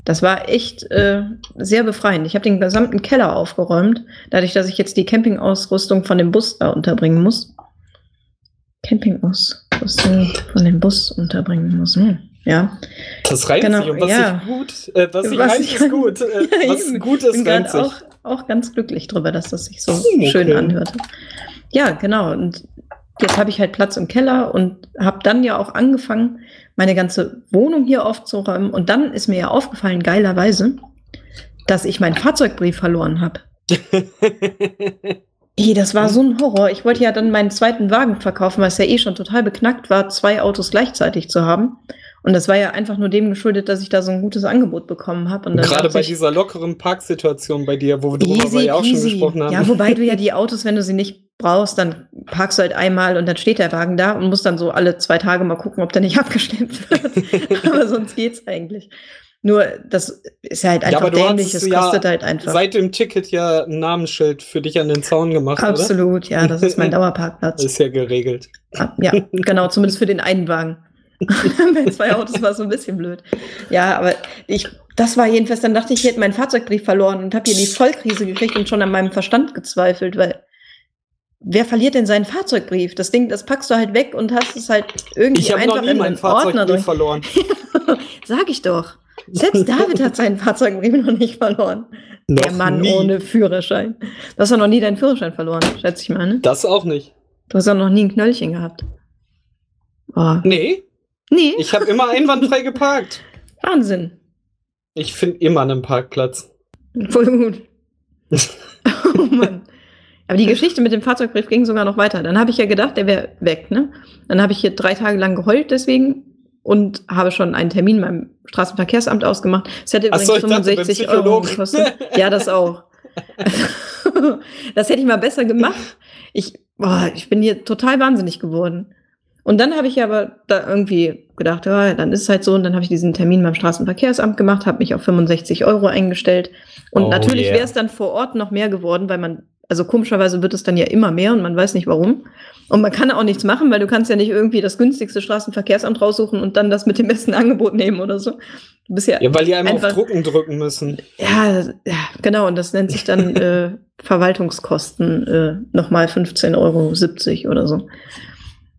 Speaker 2: Das war echt äh, sehr befreiend. Ich habe den gesamten Keller aufgeräumt, dadurch, dass ich jetzt die Campingausrüstung von dem Bus da unterbringen muss. Campingausrüstung von dem Bus unterbringen muss. Hm. Ja.
Speaker 1: Das reimt
Speaker 2: Genau,
Speaker 1: sich und was
Speaker 2: ja.
Speaker 1: sich gut, äh, was sich reimt, ist gut. Äh,
Speaker 2: Ja,
Speaker 1: was
Speaker 2: eben.
Speaker 1: gut
Speaker 2: Ich
Speaker 1: ist,
Speaker 2: bin
Speaker 1: reimt sich.
Speaker 2: auch, auch ganz glücklich drüber, dass das sich so
Speaker 1: Oh, okay.
Speaker 2: schön anhörte. Ja, genau. Und jetzt habe ich halt Platz im Keller und habe dann ja auch angefangen, meine ganze Wohnung hier aufzuräumen. Und dann ist mir ja aufgefallen, geilerweise, dass ich meinen Fahrzeugbrief verloren habe. Ey, das war so ein Horror. Ich wollte ja dann meinen zweiten Wagen verkaufen, weil es ja eh schon total beknackt war, zwei Autos gleichzeitig zu haben. Und das war ja einfach nur dem geschuldet, dass ich da so ein gutes Angebot bekommen habe.
Speaker 1: Gerade bei dieser lockeren Parksituation bei dir, wo wir drüber
Speaker 2: Easy
Speaker 1: ja auch schon
Speaker 2: peasy.
Speaker 1: gesprochen haben.
Speaker 2: Ja, wobei du ja die Autos, wenn du sie nicht brauchst, dann parkst du halt einmal und dann steht der Wagen da und musst dann so alle zwei Tage mal gucken, ob der nicht abgeschleppt wird. aber sonst geht's eigentlich. Nur, das ist ja halt
Speaker 1: Ja,
Speaker 2: einfach
Speaker 1: du
Speaker 2: dämlich, es
Speaker 1: ja
Speaker 2: kostet halt einfach.
Speaker 1: Seit dem Ticket ja ein Namensschild für dich an den Zaun gemacht, oder?
Speaker 2: Absolut, ja, das ist mein Dauerparkplatz.
Speaker 1: Ist ja geregelt.
Speaker 2: Ah, Ja, genau, zumindest für den einen Wagen. Bei zwei Autos war es so ein bisschen blöd. Ja, aber ich, das war jedenfalls, dann dachte ich, ich hätte meinen Fahrzeugbrief verloren und habe hier die Vollkrise gekriegt und schon an meinem Verstand gezweifelt, weil wer verliert denn seinen Fahrzeugbrief? Das Ding, das packst du halt weg und hast es halt irgendwie
Speaker 1: Ich
Speaker 2: einfach
Speaker 1: noch nie
Speaker 2: in
Speaker 1: meinen
Speaker 2: einen Ordner drin.
Speaker 1: verloren.
Speaker 2: Sag ich doch. Selbst David hat seinen Fahrzeugbrief noch nicht verloren. Der
Speaker 1: Noch
Speaker 2: Mann
Speaker 1: nie.
Speaker 2: ohne Führerschein. Du hast doch noch nie deinen Führerschein verloren, schätze ich mal, ne?
Speaker 1: Das auch nicht.
Speaker 2: Du hast doch noch nie ein Knöllchen gehabt. Oh.
Speaker 1: Nee,
Speaker 2: Nee,
Speaker 1: ich habe immer einwandfrei geparkt.
Speaker 2: Wahnsinn.
Speaker 1: Ich finde immer einen Parkplatz.
Speaker 2: Voll gut. oh Mann. Aber die Geschichte mit dem Fahrzeugbrief ging sogar noch weiter. Dann habe ich ja gedacht, der wäre weg, ne? Dann habe ich hier drei Tage lang geheult deswegen und habe schon einen Termin beim Straßenverkehrsamt ausgemacht. Es hätte übrigens
Speaker 1: so, ich dachte, beim
Speaker 2: 65 Euro gekostet. Ja, das auch. das hätte ich mal besser gemacht. Ich, boah, ich bin hier total wahnsinnig geworden. Und dann habe ich aber da irgendwie gedacht, ja, dann ist es halt so. Und dann habe ich diesen Termin beim Straßenverkehrsamt gemacht, habe mich auf 65 Euro eingestellt. Und
Speaker 1: Oh
Speaker 2: natürlich
Speaker 1: yeah.
Speaker 2: wäre es dann vor Ort noch mehr geworden, weil man, also komischerweise wird es dann ja immer mehr und man weiß nicht warum. Und man kann auch nichts machen, weil du kannst ja nicht irgendwie das günstigste Straßenverkehrsamt raussuchen und dann das mit dem besten Angebot nehmen oder so. Du bist ja,
Speaker 1: Ja, weil die einmal
Speaker 2: Einfach-
Speaker 1: auf Drucken drücken müssen.
Speaker 2: ja, ja, genau. Und das nennt sich dann äh, Verwaltungskosten äh, nochmal 15,70 Euro oder so.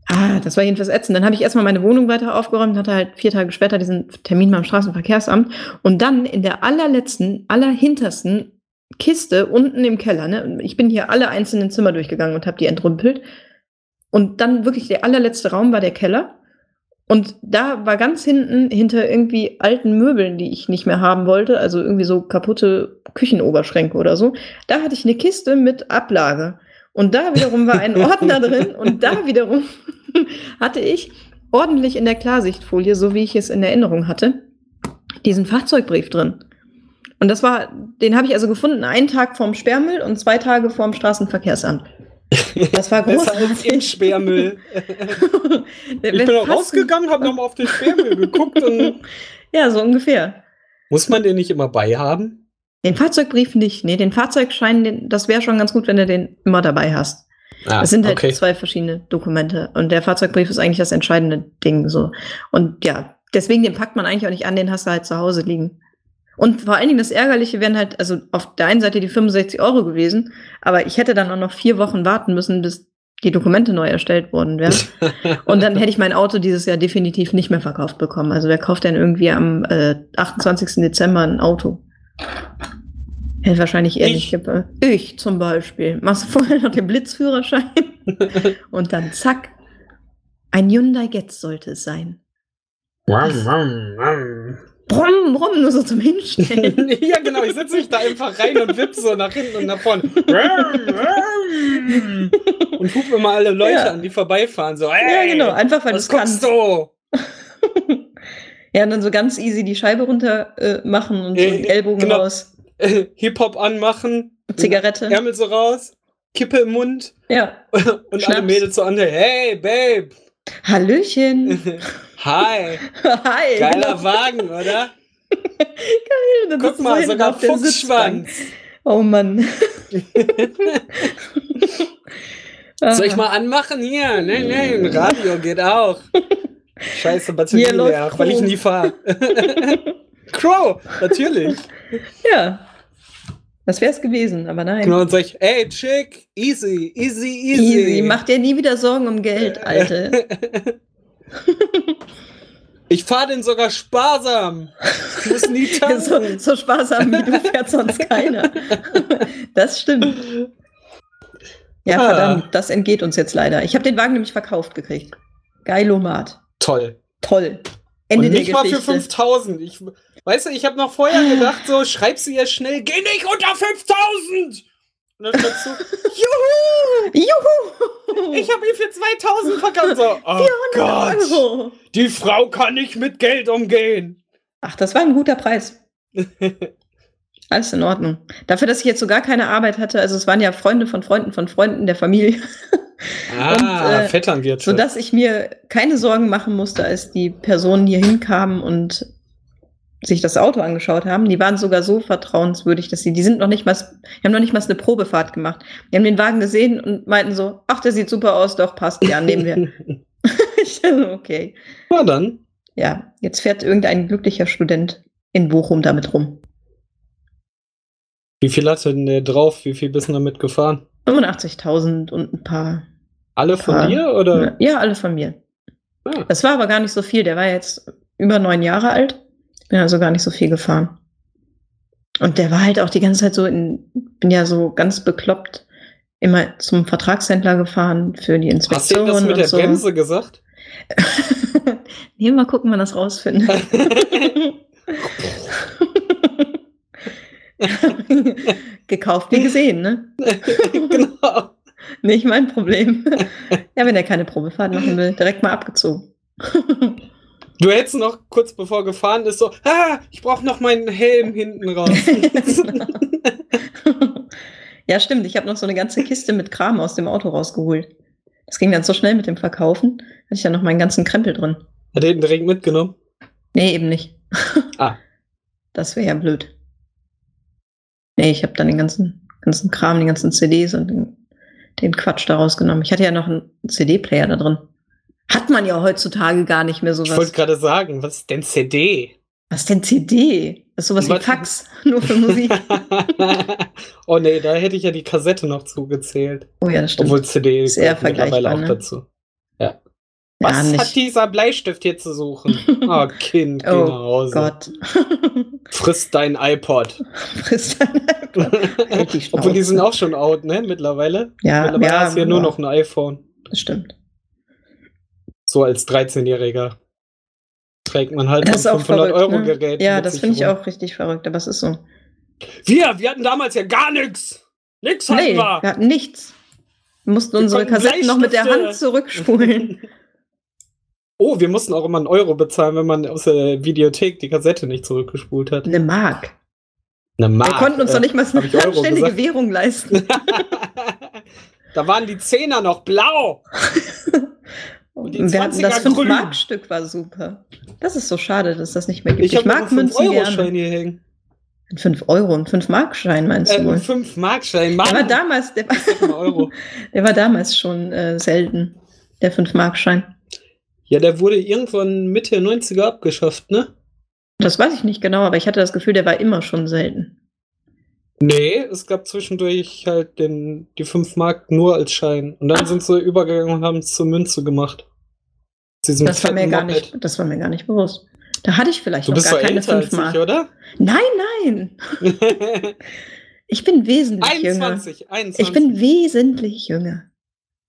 Speaker 2: Ah, das war jedenfalls ätzend. Dann habe ich erstmal meine Wohnung weiter aufgeräumt, hatte halt vier Tage später diesen Termin beim Straßenverkehrsamt und dann in der allerletzten, allerhintersten Kiste unten im Keller, ne? Ich bin hier alle einzelnen Zimmer durchgegangen und habe die entrümpelt. Und dann wirklich der allerletzte Raum war der Keller. Und da war ganz hinten, hinter irgendwie alten Möbeln, die ich nicht mehr haben wollte, also irgendwie so kaputte Küchenoberschränke oder so, da hatte ich eine Kiste mit Ablage. Und da wiederum war ein Ordner drin und da wiederum hatte ich ordentlich in der Klarsichtfolie, so wie ich es in Erinnerung hatte, diesen Fahrzeugbrief drin. Und das war, den habe ich also gefunden, einen Tag vorm Sperrmüll und zwei Tage vorm Straßenverkehrsamt. Das war
Speaker 1: als im
Speaker 2: großartig.
Speaker 1: Sperrmüll. Ich bin auch rausgegangen, habe nochmal auf den Sperrmüll geguckt und
Speaker 2: Ja, so ungefähr.
Speaker 1: muss man den nicht immer beihaben?
Speaker 2: Den Fahrzeugbrief nicht. Nee, den Fahrzeugschein, den, das wäre schon ganz gut, wenn du den immer dabei hast.
Speaker 1: Ah,
Speaker 2: Es sind halt
Speaker 1: okay.
Speaker 2: zwei verschiedene Dokumente. Und der Fahrzeugbrief ist eigentlich das entscheidende Ding so. Und ja, deswegen den packt man eigentlich auch nicht an, den hast du halt zu Hause liegen. Und vor allen Dingen das Ärgerliche wären halt, also auf der einen Seite die 65 Euro gewesen, aber ich hätte dann auch noch vier Wochen warten müssen, bis die Dokumente neu erstellt worden wären. Und dann hätte ich mein Auto dieses Jahr definitiv nicht mehr verkauft bekommen. Also wer kauft denn irgendwie am äh, 28. Dezember ein Auto? Hätte wahrscheinlich eher
Speaker 1: Ich.
Speaker 2: nicht Ich zum Beispiel. Machst du vorher noch den Blitzführerschein und dann zack. Ein Hyundai Getz sollte es sein.
Speaker 1: Wam, wam, wam.
Speaker 2: Brumm, brumm, nur so zum Hinstellen.
Speaker 1: ja, genau, ich setze mich da einfach rein und wipp so nach hinten und nach vorne. Und hupe immer alle Leute
Speaker 2: Ja.
Speaker 1: an, die vorbeifahren. So,
Speaker 2: ja, genau, einfach weil es kannst.
Speaker 1: du?
Speaker 2: Ja, und dann so ganz easy die Scheibe runter äh, machen und so
Speaker 1: Äh,
Speaker 2: den Ellbogen
Speaker 1: genau.
Speaker 2: raus.
Speaker 1: Hip-Hop anmachen,
Speaker 2: Zigarette.
Speaker 1: Ärmel so raus, Kippe im Mund
Speaker 2: Ja.
Speaker 1: und alle
Speaker 2: Schnaps.
Speaker 1: Mädels so an hey, Babe,
Speaker 2: Hallöchen.
Speaker 1: hi,
Speaker 2: Hi.
Speaker 1: geiler
Speaker 2: genau.
Speaker 1: Wagen, oder?
Speaker 2: Dann
Speaker 1: Guck mal, sogar. Fuchsschwanz.
Speaker 2: Oh Mann.
Speaker 1: Soll ich mal anmachen? Hier, nein, nein, Radio geht auch. Scheiße, leer, weil ich nie fahre. Crow, natürlich.
Speaker 2: Ja. Das wär's gewesen, aber nein.
Speaker 1: Genau, und sag ich, ey, Chick, easy, easy, easy.
Speaker 2: Easy. Mach dir nie wieder Sorgen um Geld, Alte.
Speaker 1: Ich fahre den sogar sparsam. Ich muss nie tanken.
Speaker 2: so, so sparsam wie du fährt sonst keiner. das stimmt. Ja,
Speaker 1: Ah.
Speaker 2: verdammt, das entgeht uns jetzt leider. Ich habe den Wagen nämlich verkauft gekriegt. Geilomat.
Speaker 1: Toll.
Speaker 2: Toll. Ende
Speaker 1: Und nicht mal für
Speaker 2: Geschichte.
Speaker 1: 5000. Ich, weißt du, ich habe noch vorher gedacht, so, schreib sie jetzt schnell, geh nicht unter 5000! Und dann schreibst du, juhu!
Speaker 2: Juhu!
Speaker 1: Ich habe ihn für 2000 verkauft. So, oh Gott,
Speaker 2: Euro.
Speaker 1: die Frau kann nicht mit Geld umgehen.
Speaker 2: Ach, das war ein guter Preis. Alles in Ordnung. Dafür, dass ich jetzt so gar keine Arbeit hatte, also es waren ja Freunde von Freunden von Freunden der Familie,
Speaker 1: Ah,
Speaker 2: Und, äh,
Speaker 1: Vetternwirtschaft.
Speaker 2: sodass ich mir keine Sorgen machen musste, als die Personen hier hinkamen und sich das Auto angeschaut haben. Die waren sogar so vertrauenswürdig, dass sie, die sind noch nicht mal, die haben noch nicht mal eine Probefahrt gemacht. Die haben den Wagen gesehen und meinten so, ach, der sieht super aus, doch, passt, ja, nehmen wir. ich so, okay.
Speaker 1: Na dann.
Speaker 2: Ja, jetzt fährt irgendein glücklicher Student in Bochum damit rum.
Speaker 1: Wie viel hatte denn der drauf? Wie viel bist du damit gefahren?
Speaker 2: 85.000 und ein paar.
Speaker 1: Alle von
Speaker 2: Ah.
Speaker 1: dir oder?
Speaker 2: Ja, alle von mir.
Speaker 1: Ah.
Speaker 2: Das war aber gar nicht so viel. Der war jetzt über neun Jahre alt. Ich bin also gar nicht so viel gefahren. Und der war halt auch die ganze Zeit so in, bin ja so ganz bekloppt immer zum Vertragshändler gefahren für die
Speaker 1: Hast du
Speaker 2: Inspektion
Speaker 1: das mit der
Speaker 2: so.
Speaker 1: Bremse gesagt?
Speaker 2: nee, mal gucken, wann das rausfindet. Gekauft wie gesehen, ne?
Speaker 1: genau.
Speaker 2: Nicht mein Problem. ja, wenn er keine Probefahrt machen will, direkt mal abgezogen.
Speaker 1: Du hättest noch kurz bevor gefahren ist so, ah, ich brauche noch meinen Helm hinten raus.
Speaker 2: ja, stimmt. Ich habe noch so eine ganze Kiste mit Kram aus dem Auto rausgeholt. Das ging dann so schnell mit dem Verkaufen. Hatte ich ja noch meinen ganzen Krempel drin.
Speaker 1: Hat er den direkt mitgenommen?
Speaker 2: Nee, eben nicht.
Speaker 1: Ah.
Speaker 2: Das wäre ja blöd. Nee, ich habe dann den ganzen, ganzen Kram, die ganzen CDs und den, den Quatsch da rausgenommen. Ich hatte ja noch einen CD-Player da drin. Hat man ja heutzutage gar nicht mehr
Speaker 1: Ich wollte
Speaker 2: sowas.
Speaker 1: gerade sagen, was ist denn CD?
Speaker 2: Was denn CD? Das ist sowas wie
Speaker 1: Was-
Speaker 2: Fax, nur für Musik.
Speaker 1: oh nee, da hätte ich ja die Kassette noch zugezählt.
Speaker 2: Oh ja, das stimmt.
Speaker 1: Obwohl CD
Speaker 2: Ist eher
Speaker 1: mittlerweile auch
Speaker 2: ne?
Speaker 1: dazu.
Speaker 2: Ja,
Speaker 1: Was
Speaker 2: nicht.
Speaker 1: hat dieser Bleistift hier zu suchen? Oh, Kind, geh
Speaker 2: Oh
Speaker 1: nach Hause.
Speaker 2: Gott.
Speaker 1: Friss dein iPod.
Speaker 2: Frisst dein iPod. Halt die
Speaker 1: Obwohl die sind auch schon out, ne? Mittlerweile.
Speaker 2: Ja,
Speaker 1: Mittlerweile
Speaker 2: ja,
Speaker 1: hast du ja nur
Speaker 2: ja.
Speaker 1: noch ein iPhone.
Speaker 2: Das stimmt.
Speaker 1: So als 13-Jähriger trägt man halt
Speaker 2: Das
Speaker 1: ein
Speaker 2: auch
Speaker 1: 500
Speaker 2: verrückt.
Speaker 1: Euro
Speaker 2: ne?
Speaker 1: Gerät.
Speaker 2: Ja, das finde ich
Speaker 1: rum.
Speaker 2: auch richtig verrückt, aber es ist so.
Speaker 1: Wir, wir hatten damals ja gar nichts. Nix hatten
Speaker 2: Nee,
Speaker 1: wir.
Speaker 2: wir hatten nichts. Wir mussten
Speaker 1: Wir
Speaker 2: unsere Kassetten noch mit der Hand zurückspulen.
Speaker 1: Oh, wir mussten auch immer einen Euro bezahlen, wenn man aus der Videothek die Kassette nicht zurückgespult hat.
Speaker 2: Eine Mark.
Speaker 1: Eine
Speaker 2: Wir
Speaker 1: Mark.
Speaker 2: konnten uns
Speaker 1: äh,
Speaker 2: doch nicht mal eine
Speaker 1: ich
Speaker 2: anständige? Währung leisten.
Speaker 1: da waren die Zehner noch blau. Und die
Speaker 2: wir hatten das
Speaker 1: 20er grün.
Speaker 2: 5-Mark-Stück war super. Das ist so schade, dass das nicht mehr gibt.
Speaker 1: Ich habe
Speaker 2: mag Münzen
Speaker 1: 5-Euro-Schein
Speaker 2: gerne.
Speaker 1: hier hängen.
Speaker 2: Ein 5 Euro, ein 5-Mark-Schein meinst
Speaker 1: Äh,
Speaker 2: du
Speaker 1: einen 5-Mark-Schein. Mann,
Speaker 2: Der war damals, der war, der war damals schon äh, selten, der 5-Mark-Schein.
Speaker 1: Ja, der wurde irgendwann Mitte der 90er abgeschafft, ne?
Speaker 2: Das weiß ich nicht genau, aber ich hatte das Gefühl, der war immer schon selten.
Speaker 1: Nee, es gab zwischendurch halt den, die 5 Mark nur als Schein. Und dann
Speaker 2: Ach.
Speaker 1: sind sie übergegangen und haben es zur Münze gemacht.
Speaker 2: Das war, mir gar
Speaker 1: Moped.
Speaker 2: nicht, das war mir gar nicht bewusst. Da hatte ich vielleicht
Speaker 1: Du
Speaker 2: noch
Speaker 1: bist
Speaker 2: gar keine
Speaker 1: älter als
Speaker 2: 5 Mark.
Speaker 1: ich, oder?
Speaker 2: Nein, nein. Ich bin wesentlich jünger.
Speaker 1: 21, 21.
Speaker 2: Ich bin wesentlich jünger.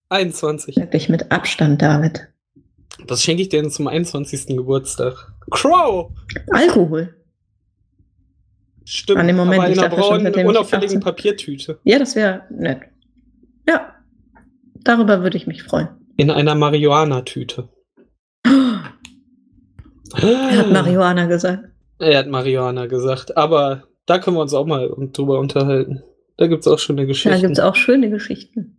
Speaker 1: 21.
Speaker 2: Wirklich mit Abstand, David.
Speaker 1: Was schenke ich dir denn zum 21. Geburtstag? Crow!
Speaker 2: Alkohol.
Speaker 1: Stimmt,
Speaker 2: An dem Moment,
Speaker 1: aber in
Speaker 2: ich
Speaker 1: einer braunen,
Speaker 2: ich
Speaker 1: unauffälligen
Speaker 2: 18
Speaker 1: Papiertüte.
Speaker 2: Ja, das wäre nett. Ja, darüber würde ich mich freuen.
Speaker 1: In einer Marihuana-Tüte.
Speaker 2: Er hat Marihuana gesagt.
Speaker 1: Er hat Marihuana gesagt, aber da können wir uns auch mal drüber unterhalten. Da gibt es auch schöne
Speaker 2: Da
Speaker 1: Geschichten.
Speaker 2: gibt es auch schöne Geschichten.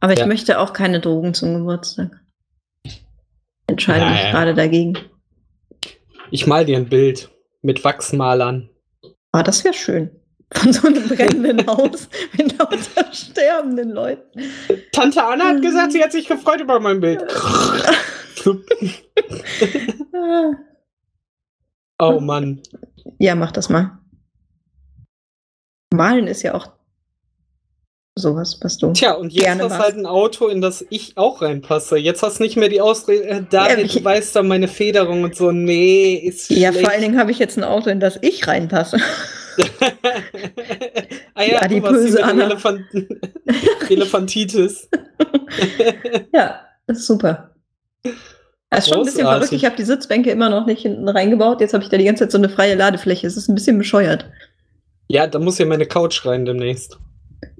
Speaker 2: Aber ich
Speaker 1: Ja.
Speaker 2: möchte auch keine Drogen zum Geburtstag. Entscheide mich
Speaker 1: Naja.
Speaker 2: gerade dagegen.
Speaker 1: Ich mal dir ein Bild mit Wachsmalern.
Speaker 2: Ah, das wäre schön. Von so einem brennenden Haus mit lauter sterbenden Leuten.
Speaker 1: Tante Anna hat gesagt, sie hat sich gefreut über mein Bild. Oh Mann.
Speaker 2: Ja, mach das mal. Malen ist ja auch sowas, was du.
Speaker 1: Tja, und jetzt
Speaker 2: Gerne
Speaker 1: hast
Speaker 2: was.
Speaker 1: halt ein Auto, in das ich auch reinpasse. Jetzt hast nicht mehr die Ausrede, äh, David,
Speaker 2: Ja, ich-
Speaker 1: du weißt doch meine Federung und so. Nee, ist
Speaker 2: Ja,
Speaker 1: schlecht.
Speaker 2: vor allen Dingen habe ich jetzt ein Auto, in das ich reinpasse.
Speaker 1: ah ja, du
Speaker 2: adipöse
Speaker 1: die dem
Speaker 2: Anna.
Speaker 1: Elefant Elefantitis.
Speaker 2: Ja, das ist super. Das ist schon ein bisschen verrückt. Ich habe die Sitzbänke immer noch nicht hinten reingebaut. Jetzt habe ich da die ganze Zeit so eine freie Ladefläche. Es ist ein bisschen bescheuert.
Speaker 1: Ja, da muss ja meine Couch rein demnächst.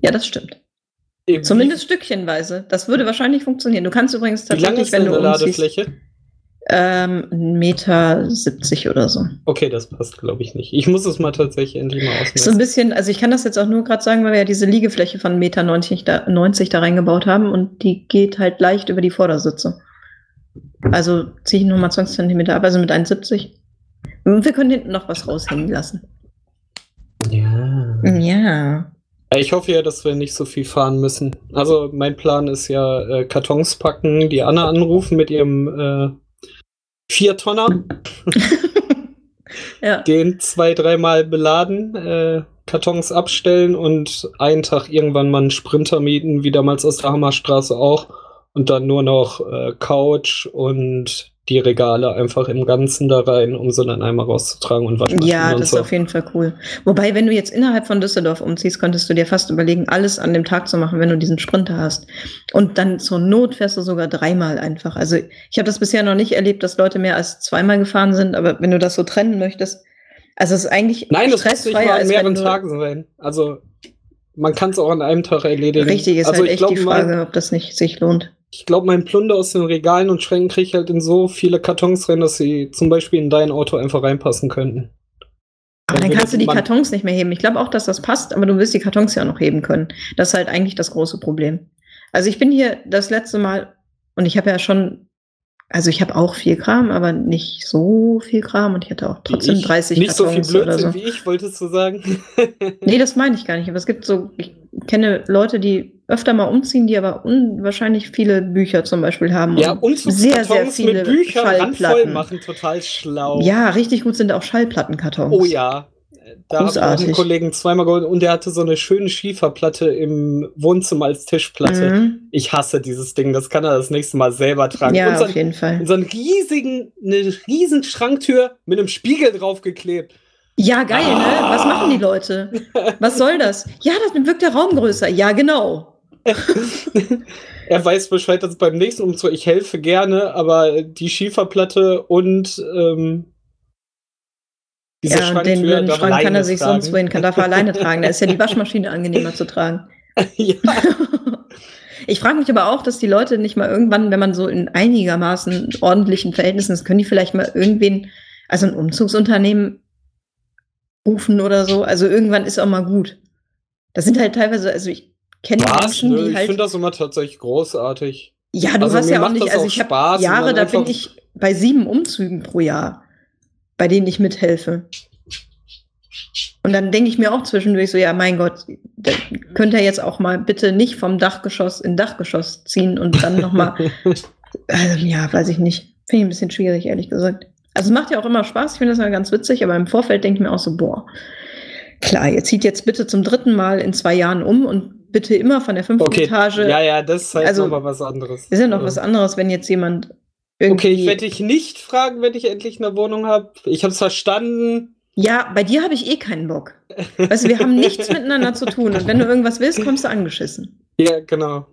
Speaker 2: Ja, das stimmt.
Speaker 1: Eben,
Speaker 2: Zumindest stückchenweise. Das würde wahrscheinlich funktionieren. Du kannst übrigens tatsächlich,
Speaker 1: ist
Speaker 2: wenn du
Speaker 1: Ladefläche?
Speaker 2: ähm, 1,70 Meter 70 oder so.
Speaker 1: Okay, das passt, glaube ich, nicht. Ich muss es mal tatsächlich endlich mal
Speaker 2: So ein
Speaker 1: ausmessen.
Speaker 2: bisschen, also ich kann das jetzt auch nur gerade sagen, weil wir ja diese Liegefläche von 1,90 Meter 90 da, 90 da reingebaut haben und die geht halt leicht über die Vordersitze. Also ziehe ich nochmal 20 Zentimeter ab, also mit 1,70. Und wir können hinten noch was raushängen lassen.
Speaker 1: Ja.
Speaker 2: Ja.
Speaker 1: Ich hoffe ja, dass wir nicht so viel fahren müssen. Also mein Plan ist ja äh, Kartons packen, die Anna anrufen mit ihrem äh, Viertonner,
Speaker 2: ja.
Speaker 1: den zwei, dreimal beladen, äh, Kartons abstellen und einen Tag irgendwann mal einen Sprinter mieten, wie damals aus der Hammerstraße auch. Und dann nur noch äh, Couch und die Regale einfach im Ganzen da rein, um sie dann einmal rauszutragen und Waschmaschine
Speaker 2: Ja, das
Speaker 1: so.
Speaker 2: ist auf jeden Fall cool. Wobei, wenn du jetzt innerhalb von Düsseldorf umziehst, könntest du dir fast überlegen, alles an dem Tag zu machen, wenn du diesen Sprinter hast. Und dann zur Not fährst du sogar dreimal einfach. Also ich habe das bisher noch nicht erlebt, dass Leute mehr als zweimal gefahren sind, aber wenn du das so trennen möchtest, also es ist eigentlich
Speaker 1: Nein, das muss nicht mal an mehreren Tagen sein. Also man kann es auch an einem Tag erledigen.
Speaker 2: Richtig, ist
Speaker 1: also
Speaker 2: halt echt die Frage, ob das nicht sich lohnt.
Speaker 1: Ich glaube, mein Plunder aus den Regalen und Schränken kriege ich halt in so viele Kartons rein, dass sie zum Beispiel in dein Auto einfach reinpassen könnten.
Speaker 2: Aber
Speaker 1: Dann
Speaker 2: kannst du die Kartons nicht mehr heben. Ich glaube auch, dass das passt, aber du willst die Kartons ja noch heben können. Das ist halt eigentlich das große Problem. Also ich bin hier das letzte Mal und ich habe ja schon, also ich habe auch viel Kram, aber nicht so viel Kram und ich hatte auch trotzdem
Speaker 1: ich,
Speaker 2: 30
Speaker 1: Nicht so viel
Speaker 2: Kartons oder
Speaker 1: Blödsinn
Speaker 2: so.
Speaker 1: wie ich, wolltest du sagen?
Speaker 2: Nee, das meine ich gar nicht. Aber es gibt so, ich kenne Leute, die öfter mal umziehen, die aber unwahrscheinlich viele Bücher zum Beispiel haben.
Speaker 1: ja,
Speaker 2: und sehr, sehr viele
Speaker 1: mit Büchern
Speaker 2: Schallplatten.
Speaker 1: machen, total schlau.
Speaker 2: Ja, richtig gut sind auch Schallplattenkartons.
Speaker 1: Oh ja. Da habe ich einen. Kollegen zweimal geholt und der hatte so eine schöne Schieferplatte im Wohnzimmer als Tischplatte.
Speaker 2: Mhm.
Speaker 1: Ich hasse dieses Ding, das kann er das nächste Mal selber tragen.
Speaker 2: Ja,
Speaker 1: so,
Speaker 2: auf jeden Fall.
Speaker 1: und so einen riesigen, eine riesen Schranktür mit einem Spiegel draufgeklebt.
Speaker 2: Ja, geil,
Speaker 1: Ah.
Speaker 2: ne? Was machen die Leute? Was soll das? Ja, das wirkt der Raum größer. Ja, genau.
Speaker 1: er weiß Bescheid, dass beim nächsten Umzug, ich helfe gerne, aber die Schieferplatte und ähm, diese
Speaker 2: ja, den blöden Schrank kann er sich
Speaker 1: tragen.
Speaker 2: sonst wohin, kann darf er alleine tragen. Da ist ja die Waschmaschine angenehmer zu tragen.
Speaker 1: ja.
Speaker 2: Ich frage mich aber auch, dass die Leute nicht mal irgendwann, wenn man so in einigermaßen ordentlichen Verhältnissen ist, können die vielleicht mal irgendwen, also ein Umzugsunternehmen rufen oder so. Also irgendwann ist auch mal gut. Das sind halt teilweise, also ich kenne? Menschen, die
Speaker 1: ich
Speaker 2: halt.
Speaker 1: finde das immer tatsächlich großartig.
Speaker 2: Ja, du
Speaker 1: Also
Speaker 2: hast ja auch nicht, also
Speaker 1: auch
Speaker 2: ich habe Jahre, da bin ich bei sieben Umzügen pro Jahr, bei denen ich mithelfe. Und dann denke ich mir auch zwischendurch so, ja, mein Gott, könnt ihr jetzt auch mal bitte nicht vom Dachgeschoss in Dachgeschoss ziehen und dann nochmal, also, ja, weiß ich nicht. Finde ich ein bisschen schwierig, ehrlich gesagt. Also es macht ja auch immer Spaß, ich finde das ja ganz witzig, aber im Vorfeld denke ich mir auch so, boah, klar, ihr zieht jetzt bitte zum dritten Mal in zwei Jahren um und bitte immer von der fünften
Speaker 1: Okay,
Speaker 2: Etage.
Speaker 1: ja, ja, das ist halt
Speaker 2: Also,
Speaker 1: noch mal was anderes.
Speaker 2: Ist ja noch
Speaker 1: Ja.
Speaker 2: was anderes, wenn jetzt jemand irgendwie.
Speaker 1: Okay, ich werde dich nicht fragen, wenn ich endlich eine Wohnung habe. Ich habe es verstanden.
Speaker 2: Ja, bei dir habe ich eh keinen Bock. Weißt du, wir haben nichts miteinander zu tun. Und wenn du irgendwas willst, kommst du angeschissen.
Speaker 1: Ja, genau.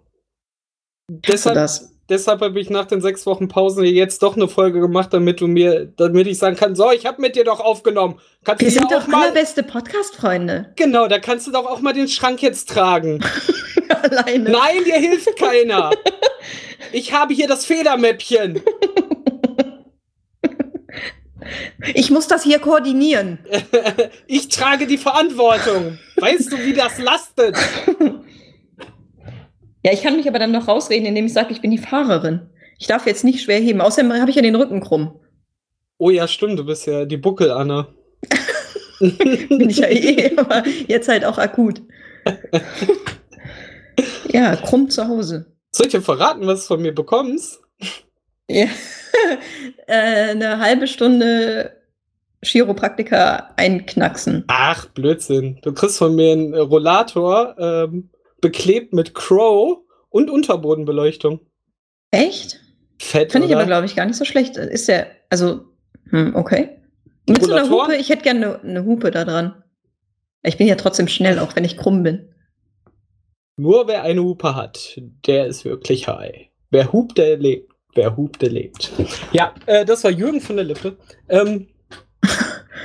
Speaker 2: Hast
Speaker 1: Deshalb,
Speaker 2: das?
Speaker 1: Deshalb habe ich nach den sechs Wochen Pause jetzt doch eine Folge gemacht, damit du mir, damit ich sagen kann, so, ich habe mit dir doch aufgenommen. Kannst
Speaker 2: Wir sind doch
Speaker 1: mal,
Speaker 2: allerbeste Podcast-Freunde.
Speaker 1: genau, da kannst du doch auch mal den Schrank jetzt tragen.
Speaker 2: Alleine.
Speaker 1: Nein, dir hilft keiner. Ich habe hier das Federmäppchen.
Speaker 2: Ich muss das hier koordinieren.
Speaker 1: Ich trage die Verantwortung. Weißt du, wie das lastet?
Speaker 2: Ja, ich kann mich aber dann noch rausreden, indem ich sage, ich bin die Fahrerin. Ich darf jetzt nicht schwer heben. Außerdem habe ich ja den Rücken krumm.
Speaker 1: Oh ja, stimmt, du bist ja die Buckel-Anna.
Speaker 2: Bin ich ja eh, aber jetzt halt auch akut. Ja, krumm zu Hause.
Speaker 1: Soll ich dir verraten, was du von mir bekommst?
Speaker 2: Ja. äh, eine halbe Stunde Chiropraktiker einknacksen.
Speaker 1: Ach, Blödsinn. Du kriegst von mir einen Rollator ähm, beklebt mit Crow und Unterbodenbeleuchtung.
Speaker 2: Echt?
Speaker 1: Fett,
Speaker 2: Finde ich aber, glaube ich, gar nicht so schlecht. Ist der, also, hm, okay. Mit so einer? Hupe, ich hätte gerne eine, eine Hupe da dran. Ich bin ja trotzdem schnell, auch wenn ich krumm bin.
Speaker 1: Nur wer eine Hupe hat, der ist wirklich high. Wer hupt, der lebt. Wer hupt, der lebt. Ja, äh, das war Jürgen von der Lippe. Ähm,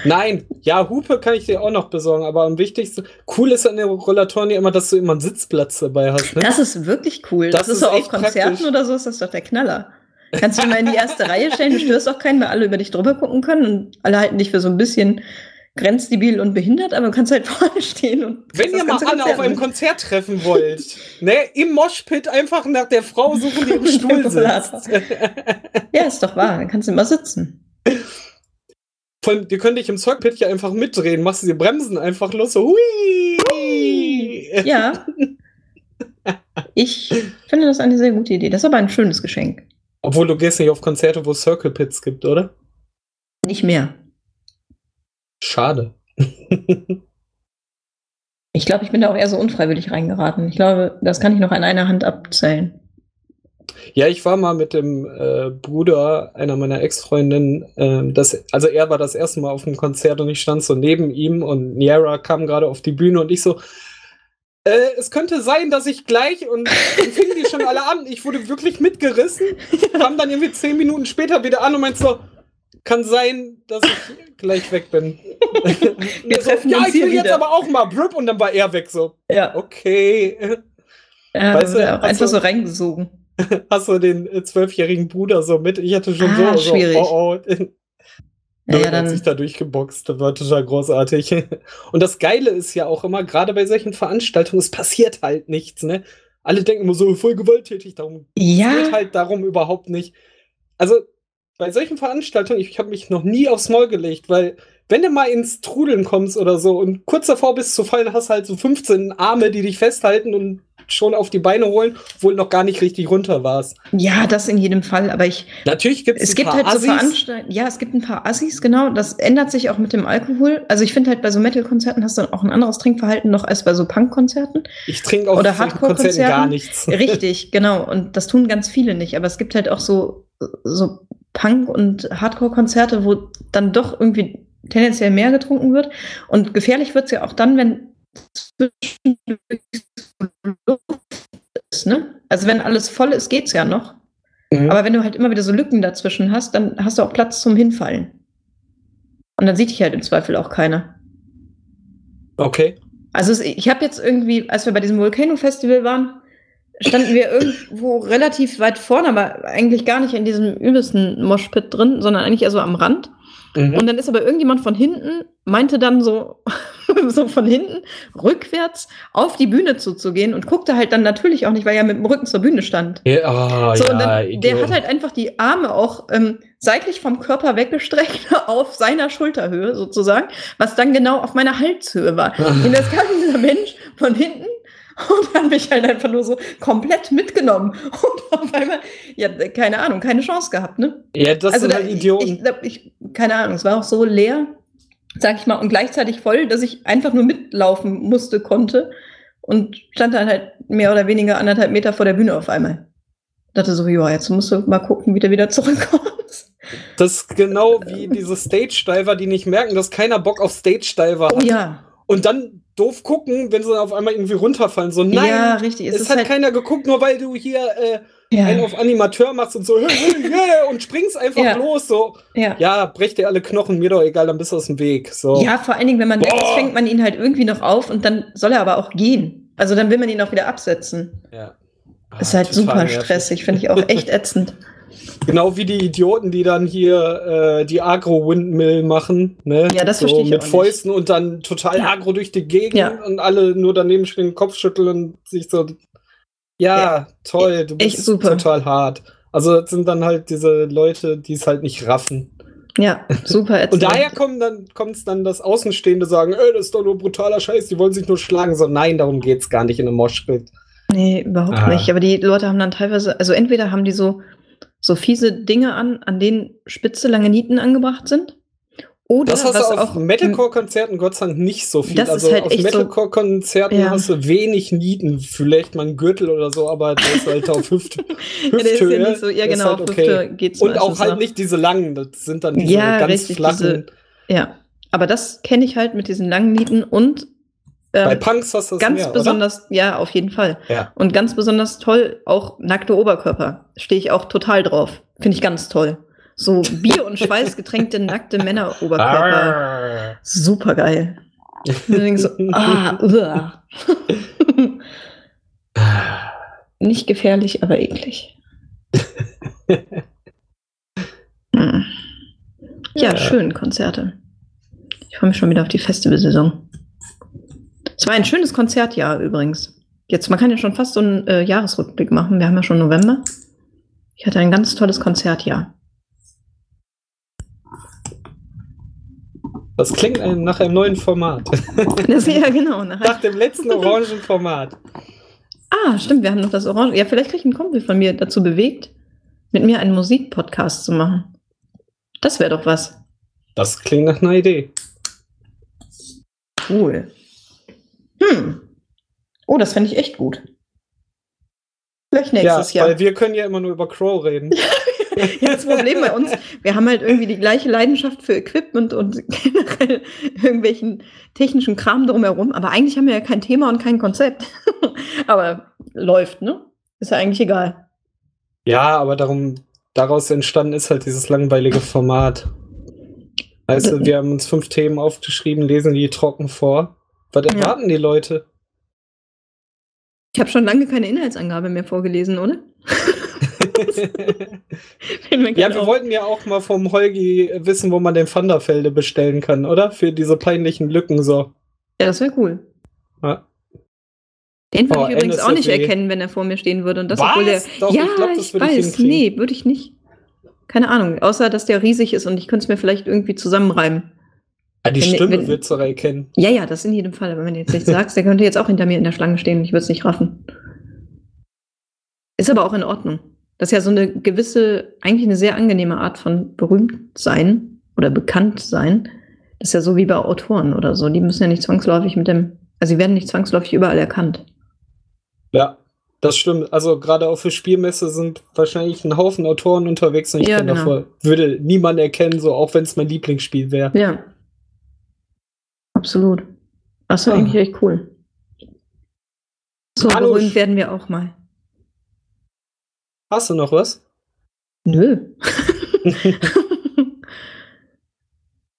Speaker 1: nein, ja, Hupe kann ich dir auch noch besorgen, aber am wichtigsten, cool ist an den Rollatoren ja immer, dass du immer einen Sitzplatz dabei hast. Ne?
Speaker 2: Das ist wirklich cool.
Speaker 1: Das
Speaker 2: Das, ist so auf Konzerten
Speaker 1: praktisch.
Speaker 2: oder so, ist das doch der Knaller. Kannst du mal in die erste Reihe stellen, du störst auch keinen, weil alle über dich drüber gucken können und alle halten dich für so ein bisschen grenzdebil und behindert, aber du kannst halt vorne stehen und
Speaker 1: Wenn ihr mal Anne auf einem. Konzert treffen wollt, ne, im Moshpit einfach nach der Frau suchen, die im Stuhl sitzt.
Speaker 2: Ja, ist doch wahr, dann kannst du immer sitzen.
Speaker 1: Von, die können dich im Circuit ja einfach mitdrehen, machst du die Bremsen einfach los, so hui.
Speaker 2: Ja. Ich finde das eine sehr gute Idee. Das ist aber ein schönes Geschenk.
Speaker 1: Obwohl du gehst nicht auf Konzerte, wo es Circle Pits gibt, oder?
Speaker 2: Nicht mehr.
Speaker 1: Schade.
Speaker 2: Ich glaube, ich bin da auch eher so unfreiwillig reingeraten. Ich glaube, das kann ich noch an einer Hand abzählen.
Speaker 1: Ja, ich war mal mit dem äh, Bruder einer meiner Ex-Freundinnen, das, also er war das erste Mal auf dem Konzert und ich stand so neben ihm und Niera kam gerade auf die Bühne und ich so, äh, es könnte sein, dass ich gleich und dann fingen die schon alle an. Ich wurde wirklich mitgerissen, kam dann irgendwie zehn Minuten später wieder an und meinte so, kann sein, dass ich gleich weg bin.
Speaker 2: Wir
Speaker 1: so,
Speaker 2: treffen
Speaker 1: ja,
Speaker 2: uns
Speaker 1: ich
Speaker 2: hier
Speaker 1: will jetzt
Speaker 2: wieder.
Speaker 1: aber auch mal Brüpp und dann war er weg so.
Speaker 2: Ja,
Speaker 1: Okay.
Speaker 2: ja
Speaker 1: Weißt du,
Speaker 2: auch einfach
Speaker 1: also-
Speaker 2: so reingesogen.
Speaker 1: Hast du den äh, zwölfjährigen Bruder so mit? Ich hatte schon
Speaker 2: Ah,
Speaker 1: so,
Speaker 2: schwierig.
Speaker 1: so, oh, oh.
Speaker 2: Ja,
Speaker 1: Ja,
Speaker 2: ja,
Speaker 1: hat sich
Speaker 2: dann,
Speaker 1: da durchgeboxt. Das war total großartig. Und das Geile ist ja auch immer, gerade bei solchen Veranstaltungen, es passiert halt nichts, ne? Alle denken immer so, voll gewalttätig, darum es geht
Speaker 2: ja,
Speaker 1: halt darum überhaupt nicht. Also, bei solchen Veranstaltungen, ich habe mich noch nie aufs Maul gelegt, weil wenn du mal ins Trudeln kommst oder so und kurz davor bist zu fallen, hast halt so 15 Arme, die dich festhalten und schon auf die Beine holen, obwohl du noch gar nicht richtig runter warst.
Speaker 2: ja, das in jedem Fall. Aber ich,
Speaker 1: Natürlich gibt
Speaker 2: es gibt halt so Veranstaltungen. Ja, es gibt ein paar Assis, genau. Das ändert sich auch mit dem Alkohol. Also ich finde halt bei so Metal-Konzerten hast du auch ein anderes Trinkverhalten noch als bei so Punk-Konzerten.
Speaker 1: Ich trinke auf
Speaker 2: Oder Hardcore-Konzerten.
Speaker 1: Konzerten gar nichts.
Speaker 2: Richtig, genau. Und das tun ganz viele nicht. Aber es gibt halt auch so, so Punk- und Hardcore-Konzerte, wo dann doch irgendwie tendenziell mehr getrunken wird. Und gefährlich wird es ja auch dann, wenn ist, ne? Also wenn alles voll ist, geht's ja noch.
Speaker 1: Mhm.
Speaker 2: Aber wenn du halt immer wieder so Lücken dazwischen hast, dann hast du auch Platz zum Hinfallen. Und dann sieht dich halt im Zweifel auch keiner.
Speaker 1: Okay.
Speaker 2: Also ich habe jetzt irgendwie, als wir bei diesem Volcano-Festival waren, standen wir irgendwo relativ weit vorne, aber eigentlich gar nicht in diesem übelsten Moshpit drin, sondern eigentlich eher so am Rand.
Speaker 1: Mhm.
Speaker 2: Und dann ist aber irgendjemand von hinten, meinte dann so, so von hinten rückwärts auf die Bühne zuzugehen und guckte halt dann natürlich auch nicht, weil er mit dem Rücken zur Bühne stand.
Speaker 1: ja, ah,
Speaker 2: So,
Speaker 1: ja,
Speaker 2: und dann, der hat halt einfach die Arme auch ähm, seitlich vom Körper weggestreckt auf seiner Schulterhöhe sozusagen, was dann genau auf meiner Halshöhe war. Und das kam dieser Mensch von hinten und hat mich halt einfach nur so komplett mitgenommen. Und auf einmal, ja, keine Ahnung, keine Chance gehabt, ne?
Speaker 1: ja, das sind
Speaker 2: da-
Speaker 1: halt Idioten.
Speaker 2: ich, ich, keine Ahnung, es war auch so leer, sag ich mal, und gleichzeitig voll, dass ich einfach nur mitlaufen musste, konnte und stand dann halt mehr oder weniger anderthalb Meter vor der Bühne auf einmal. Dachte so, ja, jetzt musst du mal gucken, wie du wieder zurückkommst.
Speaker 1: das ist genau wie diese Stage-Diver, die nicht merken, dass keiner Bock auf Stage-Diver
Speaker 2: Oh
Speaker 1: hat.
Speaker 2: ja,
Speaker 1: Und dann doof gucken, wenn sie dann auf einmal irgendwie runterfallen. So, nein,
Speaker 2: ja, richtig.
Speaker 1: es,
Speaker 2: Es, ist
Speaker 1: hat
Speaker 2: halt,
Speaker 1: keiner geguckt, nur weil du hier äh, einen
Speaker 2: ja,
Speaker 1: auf Animateur machst und so, und springst einfach
Speaker 2: Ja.
Speaker 1: los. So,
Speaker 2: ja.
Speaker 1: ja, brech dir alle Knochen, mir doch egal, dann bist du aus dem Weg. So.
Speaker 2: ja, vor allen Dingen, wenn man weg ist,
Speaker 1: Boah.
Speaker 2: fängt man ihn halt irgendwie noch auf und dann soll er aber auch gehen. Also dann will man ihn auch wieder absetzen.
Speaker 1: Ja.
Speaker 2: ist
Speaker 1: Ah,
Speaker 2: halt
Speaker 1: total
Speaker 2: super
Speaker 1: nervig.
Speaker 2: stressig, finde ich auch echt ätzend.
Speaker 1: Genau wie die Idioten, die dann hier äh, die Agro-Windmill machen, ne?
Speaker 2: Ja, das
Speaker 1: so
Speaker 2: verstehe ich
Speaker 1: Mit. Fäusten und dann total
Speaker 2: Ja.
Speaker 1: agro durch die Gegend
Speaker 2: Ja.
Speaker 1: und alle nur daneben stehen, den Kopf schütteln und sich so. Ja,
Speaker 2: Ja.
Speaker 1: toll, du
Speaker 2: Echt
Speaker 1: bist
Speaker 2: super.
Speaker 1: total hart. Also das sind dann halt diese Leute, die es halt nicht raffen.
Speaker 2: Ja, super.
Speaker 1: Und daher kommen dann kommt's dann, dass Außenstehende sagen, ey, das ist doch nur brutaler Scheiß, die wollen sich nur schlagen. So, nein, darum geht's gar nicht in einem Moshpit.
Speaker 2: Nee, überhaupt
Speaker 1: Ah.
Speaker 2: nicht. Aber die Leute haben dann teilweise, also entweder haben die so, so fiese Dinge an, an denen spitze lange Nieten angebracht sind. Oder
Speaker 1: Das hast
Speaker 2: was
Speaker 1: du auf Metalcore-Konzerten Gott sei Dank nicht so viel.
Speaker 2: Das ist
Speaker 1: also
Speaker 2: halt
Speaker 1: auf
Speaker 2: echt so-
Speaker 1: Metalcore-Konzerten
Speaker 2: Ja.
Speaker 1: hast du wenig Nieten, vielleicht mal einen Gürtel oder so, aber der ist halt auf Hüft,
Speaker 2: ja, der ist ja
Speaker 1: Hüfthöhe.
Speaker 2: nicht so, ja
Speaker 1: Das ist
Speaker 2: genau,
Speaker 1: halt
Speaker 2: auf
Speaker 1: okay.
Speaker 2: Hüfte geht's
Speaker 1: Und auch halt
Speaker 2: noch.
Speaker 1: nicht diese langen, das sind dann diese
Speaker 2: Ja,
Speaker 1: ganz
Speaker 2: richtig,
Speaker 1: flachen.
Speaker 2: diese- Ja, aber das kenne ich halt mit diesen langen Nieten und
Speaker 1: Bei Punks hast du das
Speaker 2: ganz
Speaker 1: mehr,
Speaker 2: besonders, ja, auf jeden Fall.
Speaker 1: Oder? Ja.
Speaker 2: Und ganz besonders toll auch nackte Oberkörper. Stehe ich auch total drauf. Finde ich ganz toll. So Bier- und Schweiß getränkte nackte Männeroberkörper. Super geil. So, ah. Nicht gefährlich, aber eklig. Hm. Ja,
Speaker 1: Ja.
Speaker 2: schön, Konzerte. Ich freue mich schon wieder auf die Festivalsaison. Es war ein schönes Konzertjahr übrigens. Jetzt, man kann ja schon fast so einen äh, Jahresrückblick machen. Wir haben ja schon November. Ich hatte ein ganz tolles Konzertjahr.
Speaker 1: Das klingt nach einem neuen Format.
Speaker 2: Das, ja, genau. Nach,
Speaker 1: nach dem letzten orangen Format.
Speaker 2: ah, stimmt, wir haben noch das Orange. Ja, vielleicht kriege ich einen Kumpel von mir dazu bewegt, mit mir einen Musikpodcast zu machen. Das wäre doch was.
Speaker 1: Das klingt nach einer Idee.
Speaker 2: Cool. Hm. Oh, das fände ich echt gut. Vielleicht nächstes
Speaker 1: ja,
Speaker 2: Jahr.
Speaker 1: weil wir können ja immer nur über Crow reden.
Speaker 2: Ja, das Problem bei uns, wir haben halt irgendwie die gleiche Leidenschaft für Equipment und generell irgendwelchen technischen Kram drumherum. Aber eigentlich haben wir ja kein Thema und kein Konzept. aber läuft, ne? Ist ja eigentlich egal.
Speaker 1: Ja, aber darum, daraus entstanden ist halt dieses langweilige Format. Du, wir haben uns fünf Themen aufgeschrieben, lesen die trocken vor. Was erwarten die Leute?
Speaker 2: Ich habe schon lange keine Inhaltsangabe mehr vorgelesen, oder?
Speaker 1: Ja, wir
Speaker 2: auf.
Speaker 1: wollten ja auch mal vom Holgi wissen, wo man den Thunderfelde bestellen kann, oder? Für diese peinlichen Lücken so.
Speaker 2: Ja, das wäre cool.
Speaker 1: Ja.
Speaker 2: Den würde
Speaker 1: Oh,
Speaker 2: ich übrigens auch nicht
Speaker 1: NSFW.
Speaker 2: erkennen, wenn er vor mir stehen würde. Und das,
Speaker 1: Was?
Speaker 2: obwohl der.
Speaker 1: Doch,
Speaker 2: ja,
Speaker 1: ich glaub,
Speaker 2: ich weiß. nee, würde ich nicht. Keine Ahnung. Außer, dass der riesig ist und ich könnte es mir vielleicht irgendwie zusammenreimen.
Speaker 1: Ah, die
Speaker 2: Wenn-
Speaker 1: Stimme
Speaker 2: wenn-
Speaker 1: wird zu erkennen.
Speaker 2: Ja, ja, das in jedem Fall. Aber wenn du jetzt nicht sagst, der könnte jetzt auch hinter mir in der Schlange stehen und ich würde es nicht raffen. Ist aber auch in Ordnung. Das ist ja so eine gewisse, eigentlich eine sehr angenehme Art von berühmt sein oder bekannt sein. Das ist ja so wie bei Autoren oder so. Die müssen ja nicht zwangsläufig mit dem, also sie werden nicht zwangsläufig überall erkannt.
Speaker 1: Ja, das stimmt. Also gerade auf der Spielmesse sind wahrscheinlich ein Haufen Autoren unterwegs und ich
Speaker 2: Ja, genau.
Speaker 1: davor, würde niemand erkennen, so auch wenn es mein Lieblingsspiel wäre.
Speaker 2: Ja. Absolut. Das ist
Speaker 1: Ah.
Speaker 2: eigentlich echt cool. So
Speaker 1: Hallo.
Speaker 2: berühmt werden wir auch mal.
Speaker 1: Hast du noch was?
Speaker 2: Nö.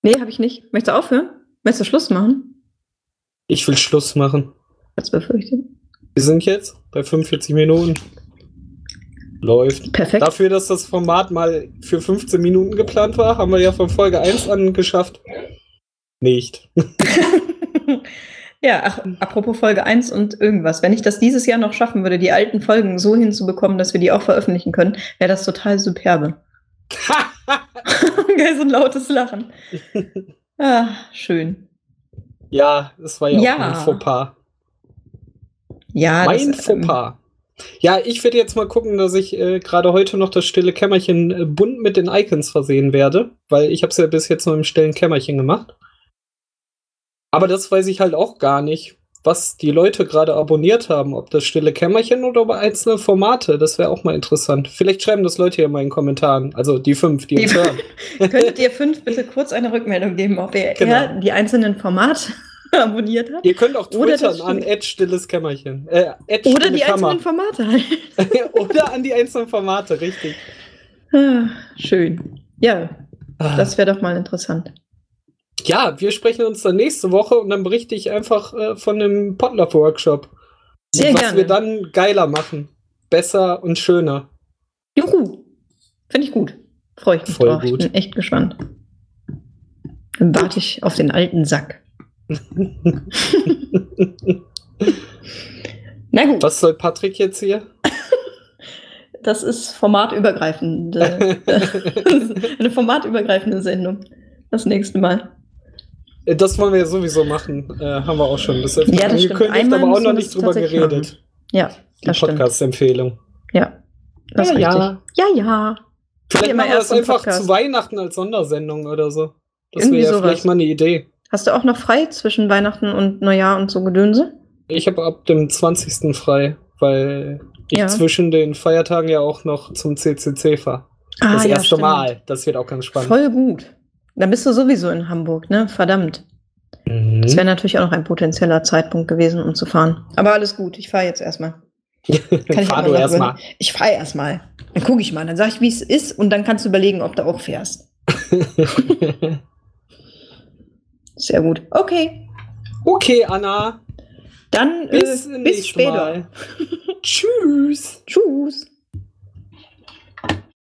Speaker 2: nee, habe ich nicht. Möchtest du aufhören? Möchtest du Schluss machen?
Speaker 1: Ich will Schluss machen.
Speaker 2: Als befürchtet.
Speaker 1: Wir sind jetzt bei 45 Minuten. Läuft.
Speaker 2: Perfekt.
Speaker 1: Dafür, dass das Format mal für 15 Minuten geplant war, haben wir ja von Folge 1 an geschafft. Nicht.
Speaker 2: ja, ach, apropos Folge 1 und irgendwas. Wenn ich das dieses Jahr noch schaffen würde, die alten Folgen so hinzubekommen, dass wir die auch veröffentlichen können, wäre das total superbe. Geil, so ein lautes Lachen. Ah, schön.
Speaker 1: ja, das war ja,
Speaker 2: Ja.
Speaker 1: auch mein Fauxpas.
Speaker 2: Ja,
Speaker 1: mein
Speaker 2: das, ähm,
Speaker 1: Fauxpas. Ja, ich werde jetzt mal gucken, dass ich äh, gerade heute noch das stille Kämmerchen äh, bunt mit den Icons versehen werde, weil ich habe es ja bis jetzt nur im stillen Kämmerchen gemacht. Aber das weiß ich halt auch gar nicht, was die Leute gerade abonniert haben, ob das stille Kämmerchen oder ob einzelne Formate. Das wäre auch mal interessant. Vielleicht schreiben das Leute hier mal in den Kommentaren. Also die fünf, die,
Speaker 2: Die
Speaker 1: uns hören.
Speaker 2: Könntet ihr fünf bitte kurz eine Rückmeldung geben, ob ihr
Speaker 1: Genau.
Speaker 2: die einzelnen Formate abonniert habt?
Speaker 1: Ihr könnt auch twittern an Ed stilles Kämmerchen. Äh,
Speaker 2: Oder die
Speaker 1: Kammer.
Speaker 2: einzelnen Formate halt.
Speaker 1: oder an die einzelnen Formate, richtig.
Speaker 2: Ah, Schön. Ja,
Speaker 1: Ah.
Speaker 2: das wäre doch mal interessant.
Speaker 1: Ja, wir sprechen uns dann nächste Woche und dann berichte ich einfach äh, von dem Potluck-Workshop.
Speaker 2: Sehr
Speaker 1: was
Speaker 2: gerne.
Speaker 1: wir dann geiler machen. Besser und schöner.
Speaker 2: Juhu. Finde ich gut. Freue ich mich
Speaker 1: Voll
Speaker 2: drauf.
Speaker 1: gut.
Speaker 2: Ich bin echt gespannt. Dann warte ich auf den alten Sack. Na gut,
Speaker 1: Was soll Patrick jetzt hier?
Speaker 2: das ist formatübergreifende, eine formatübergreifende Sendung. Das nächste Mal.
Speaker 1: Äh, Das wollen wir ja sowieso machen. Äh, haben wir auch schon. Das ist
Speaker 2: Ja, das stimmt. Einmal
Speaker 1: aber auch noch nicht drüber geredet.
Speaker 2: Ja,
Speaker 1: Die. Podcast-Empfehlung.
Speaker 2: Ja, das
Speaker 1: Ja, ja.
Speaker 2: Ja, ja.
Speaker 1: Vielleicht machen wir
Speaker 2: erst
Speaker 1: das einfach
Speaker 2: Podcast.
Speaker 1: zu Weihnachten als Sondersendung oder so. Das
Speaker 2: Irgendwie
Speaker 1: wäre ja
Speaker 2: sowas.
Speaker 1: vielleicht mal eine Idee.
Speaker 2: Hast du auch noch frei zwischen Weihnachten und Neujahr und so Gedönse?
Speaker 1: Ich habe ab dem 20. frei, weil ich
Speaker 2: Ja.
Speaker 1: zwischen den Feiertagen ja auch noch zum CCC fahre. das erste
Speaker 2: Ah, stimmt.
Speaker 1: Mal. Das wird auch ganz spannend.
Speaker 2: Voll gut. Dann bist du sowieso in Hamburg, ne? Verdammt.
Speaker 1: Mhm.
Speaker 2: Das wäre natürlich auch noch ein potenzieller Zeitpunkt gewesen, um zu fahren. Aber alles gut, ich fahre jetzt erstmal. Kann ich
Speaker 1: Fahr du
Speaker 2: mal
Speaker 1: erstmal.
Speaker 2: Ich fahre erstmal. Dann gucke ich mal, dann sage ich, wie es ist und dann kannst du überlegen, ob du auch fährst. Sehr gut. Okay,
Speaker 1: okay, Anna.
Speaker 2: dann
Speaker 1: Bis,
Speaker 2: äh, bis später.
Speaker 1: Tschüss.
Speaker 2: Tschüss.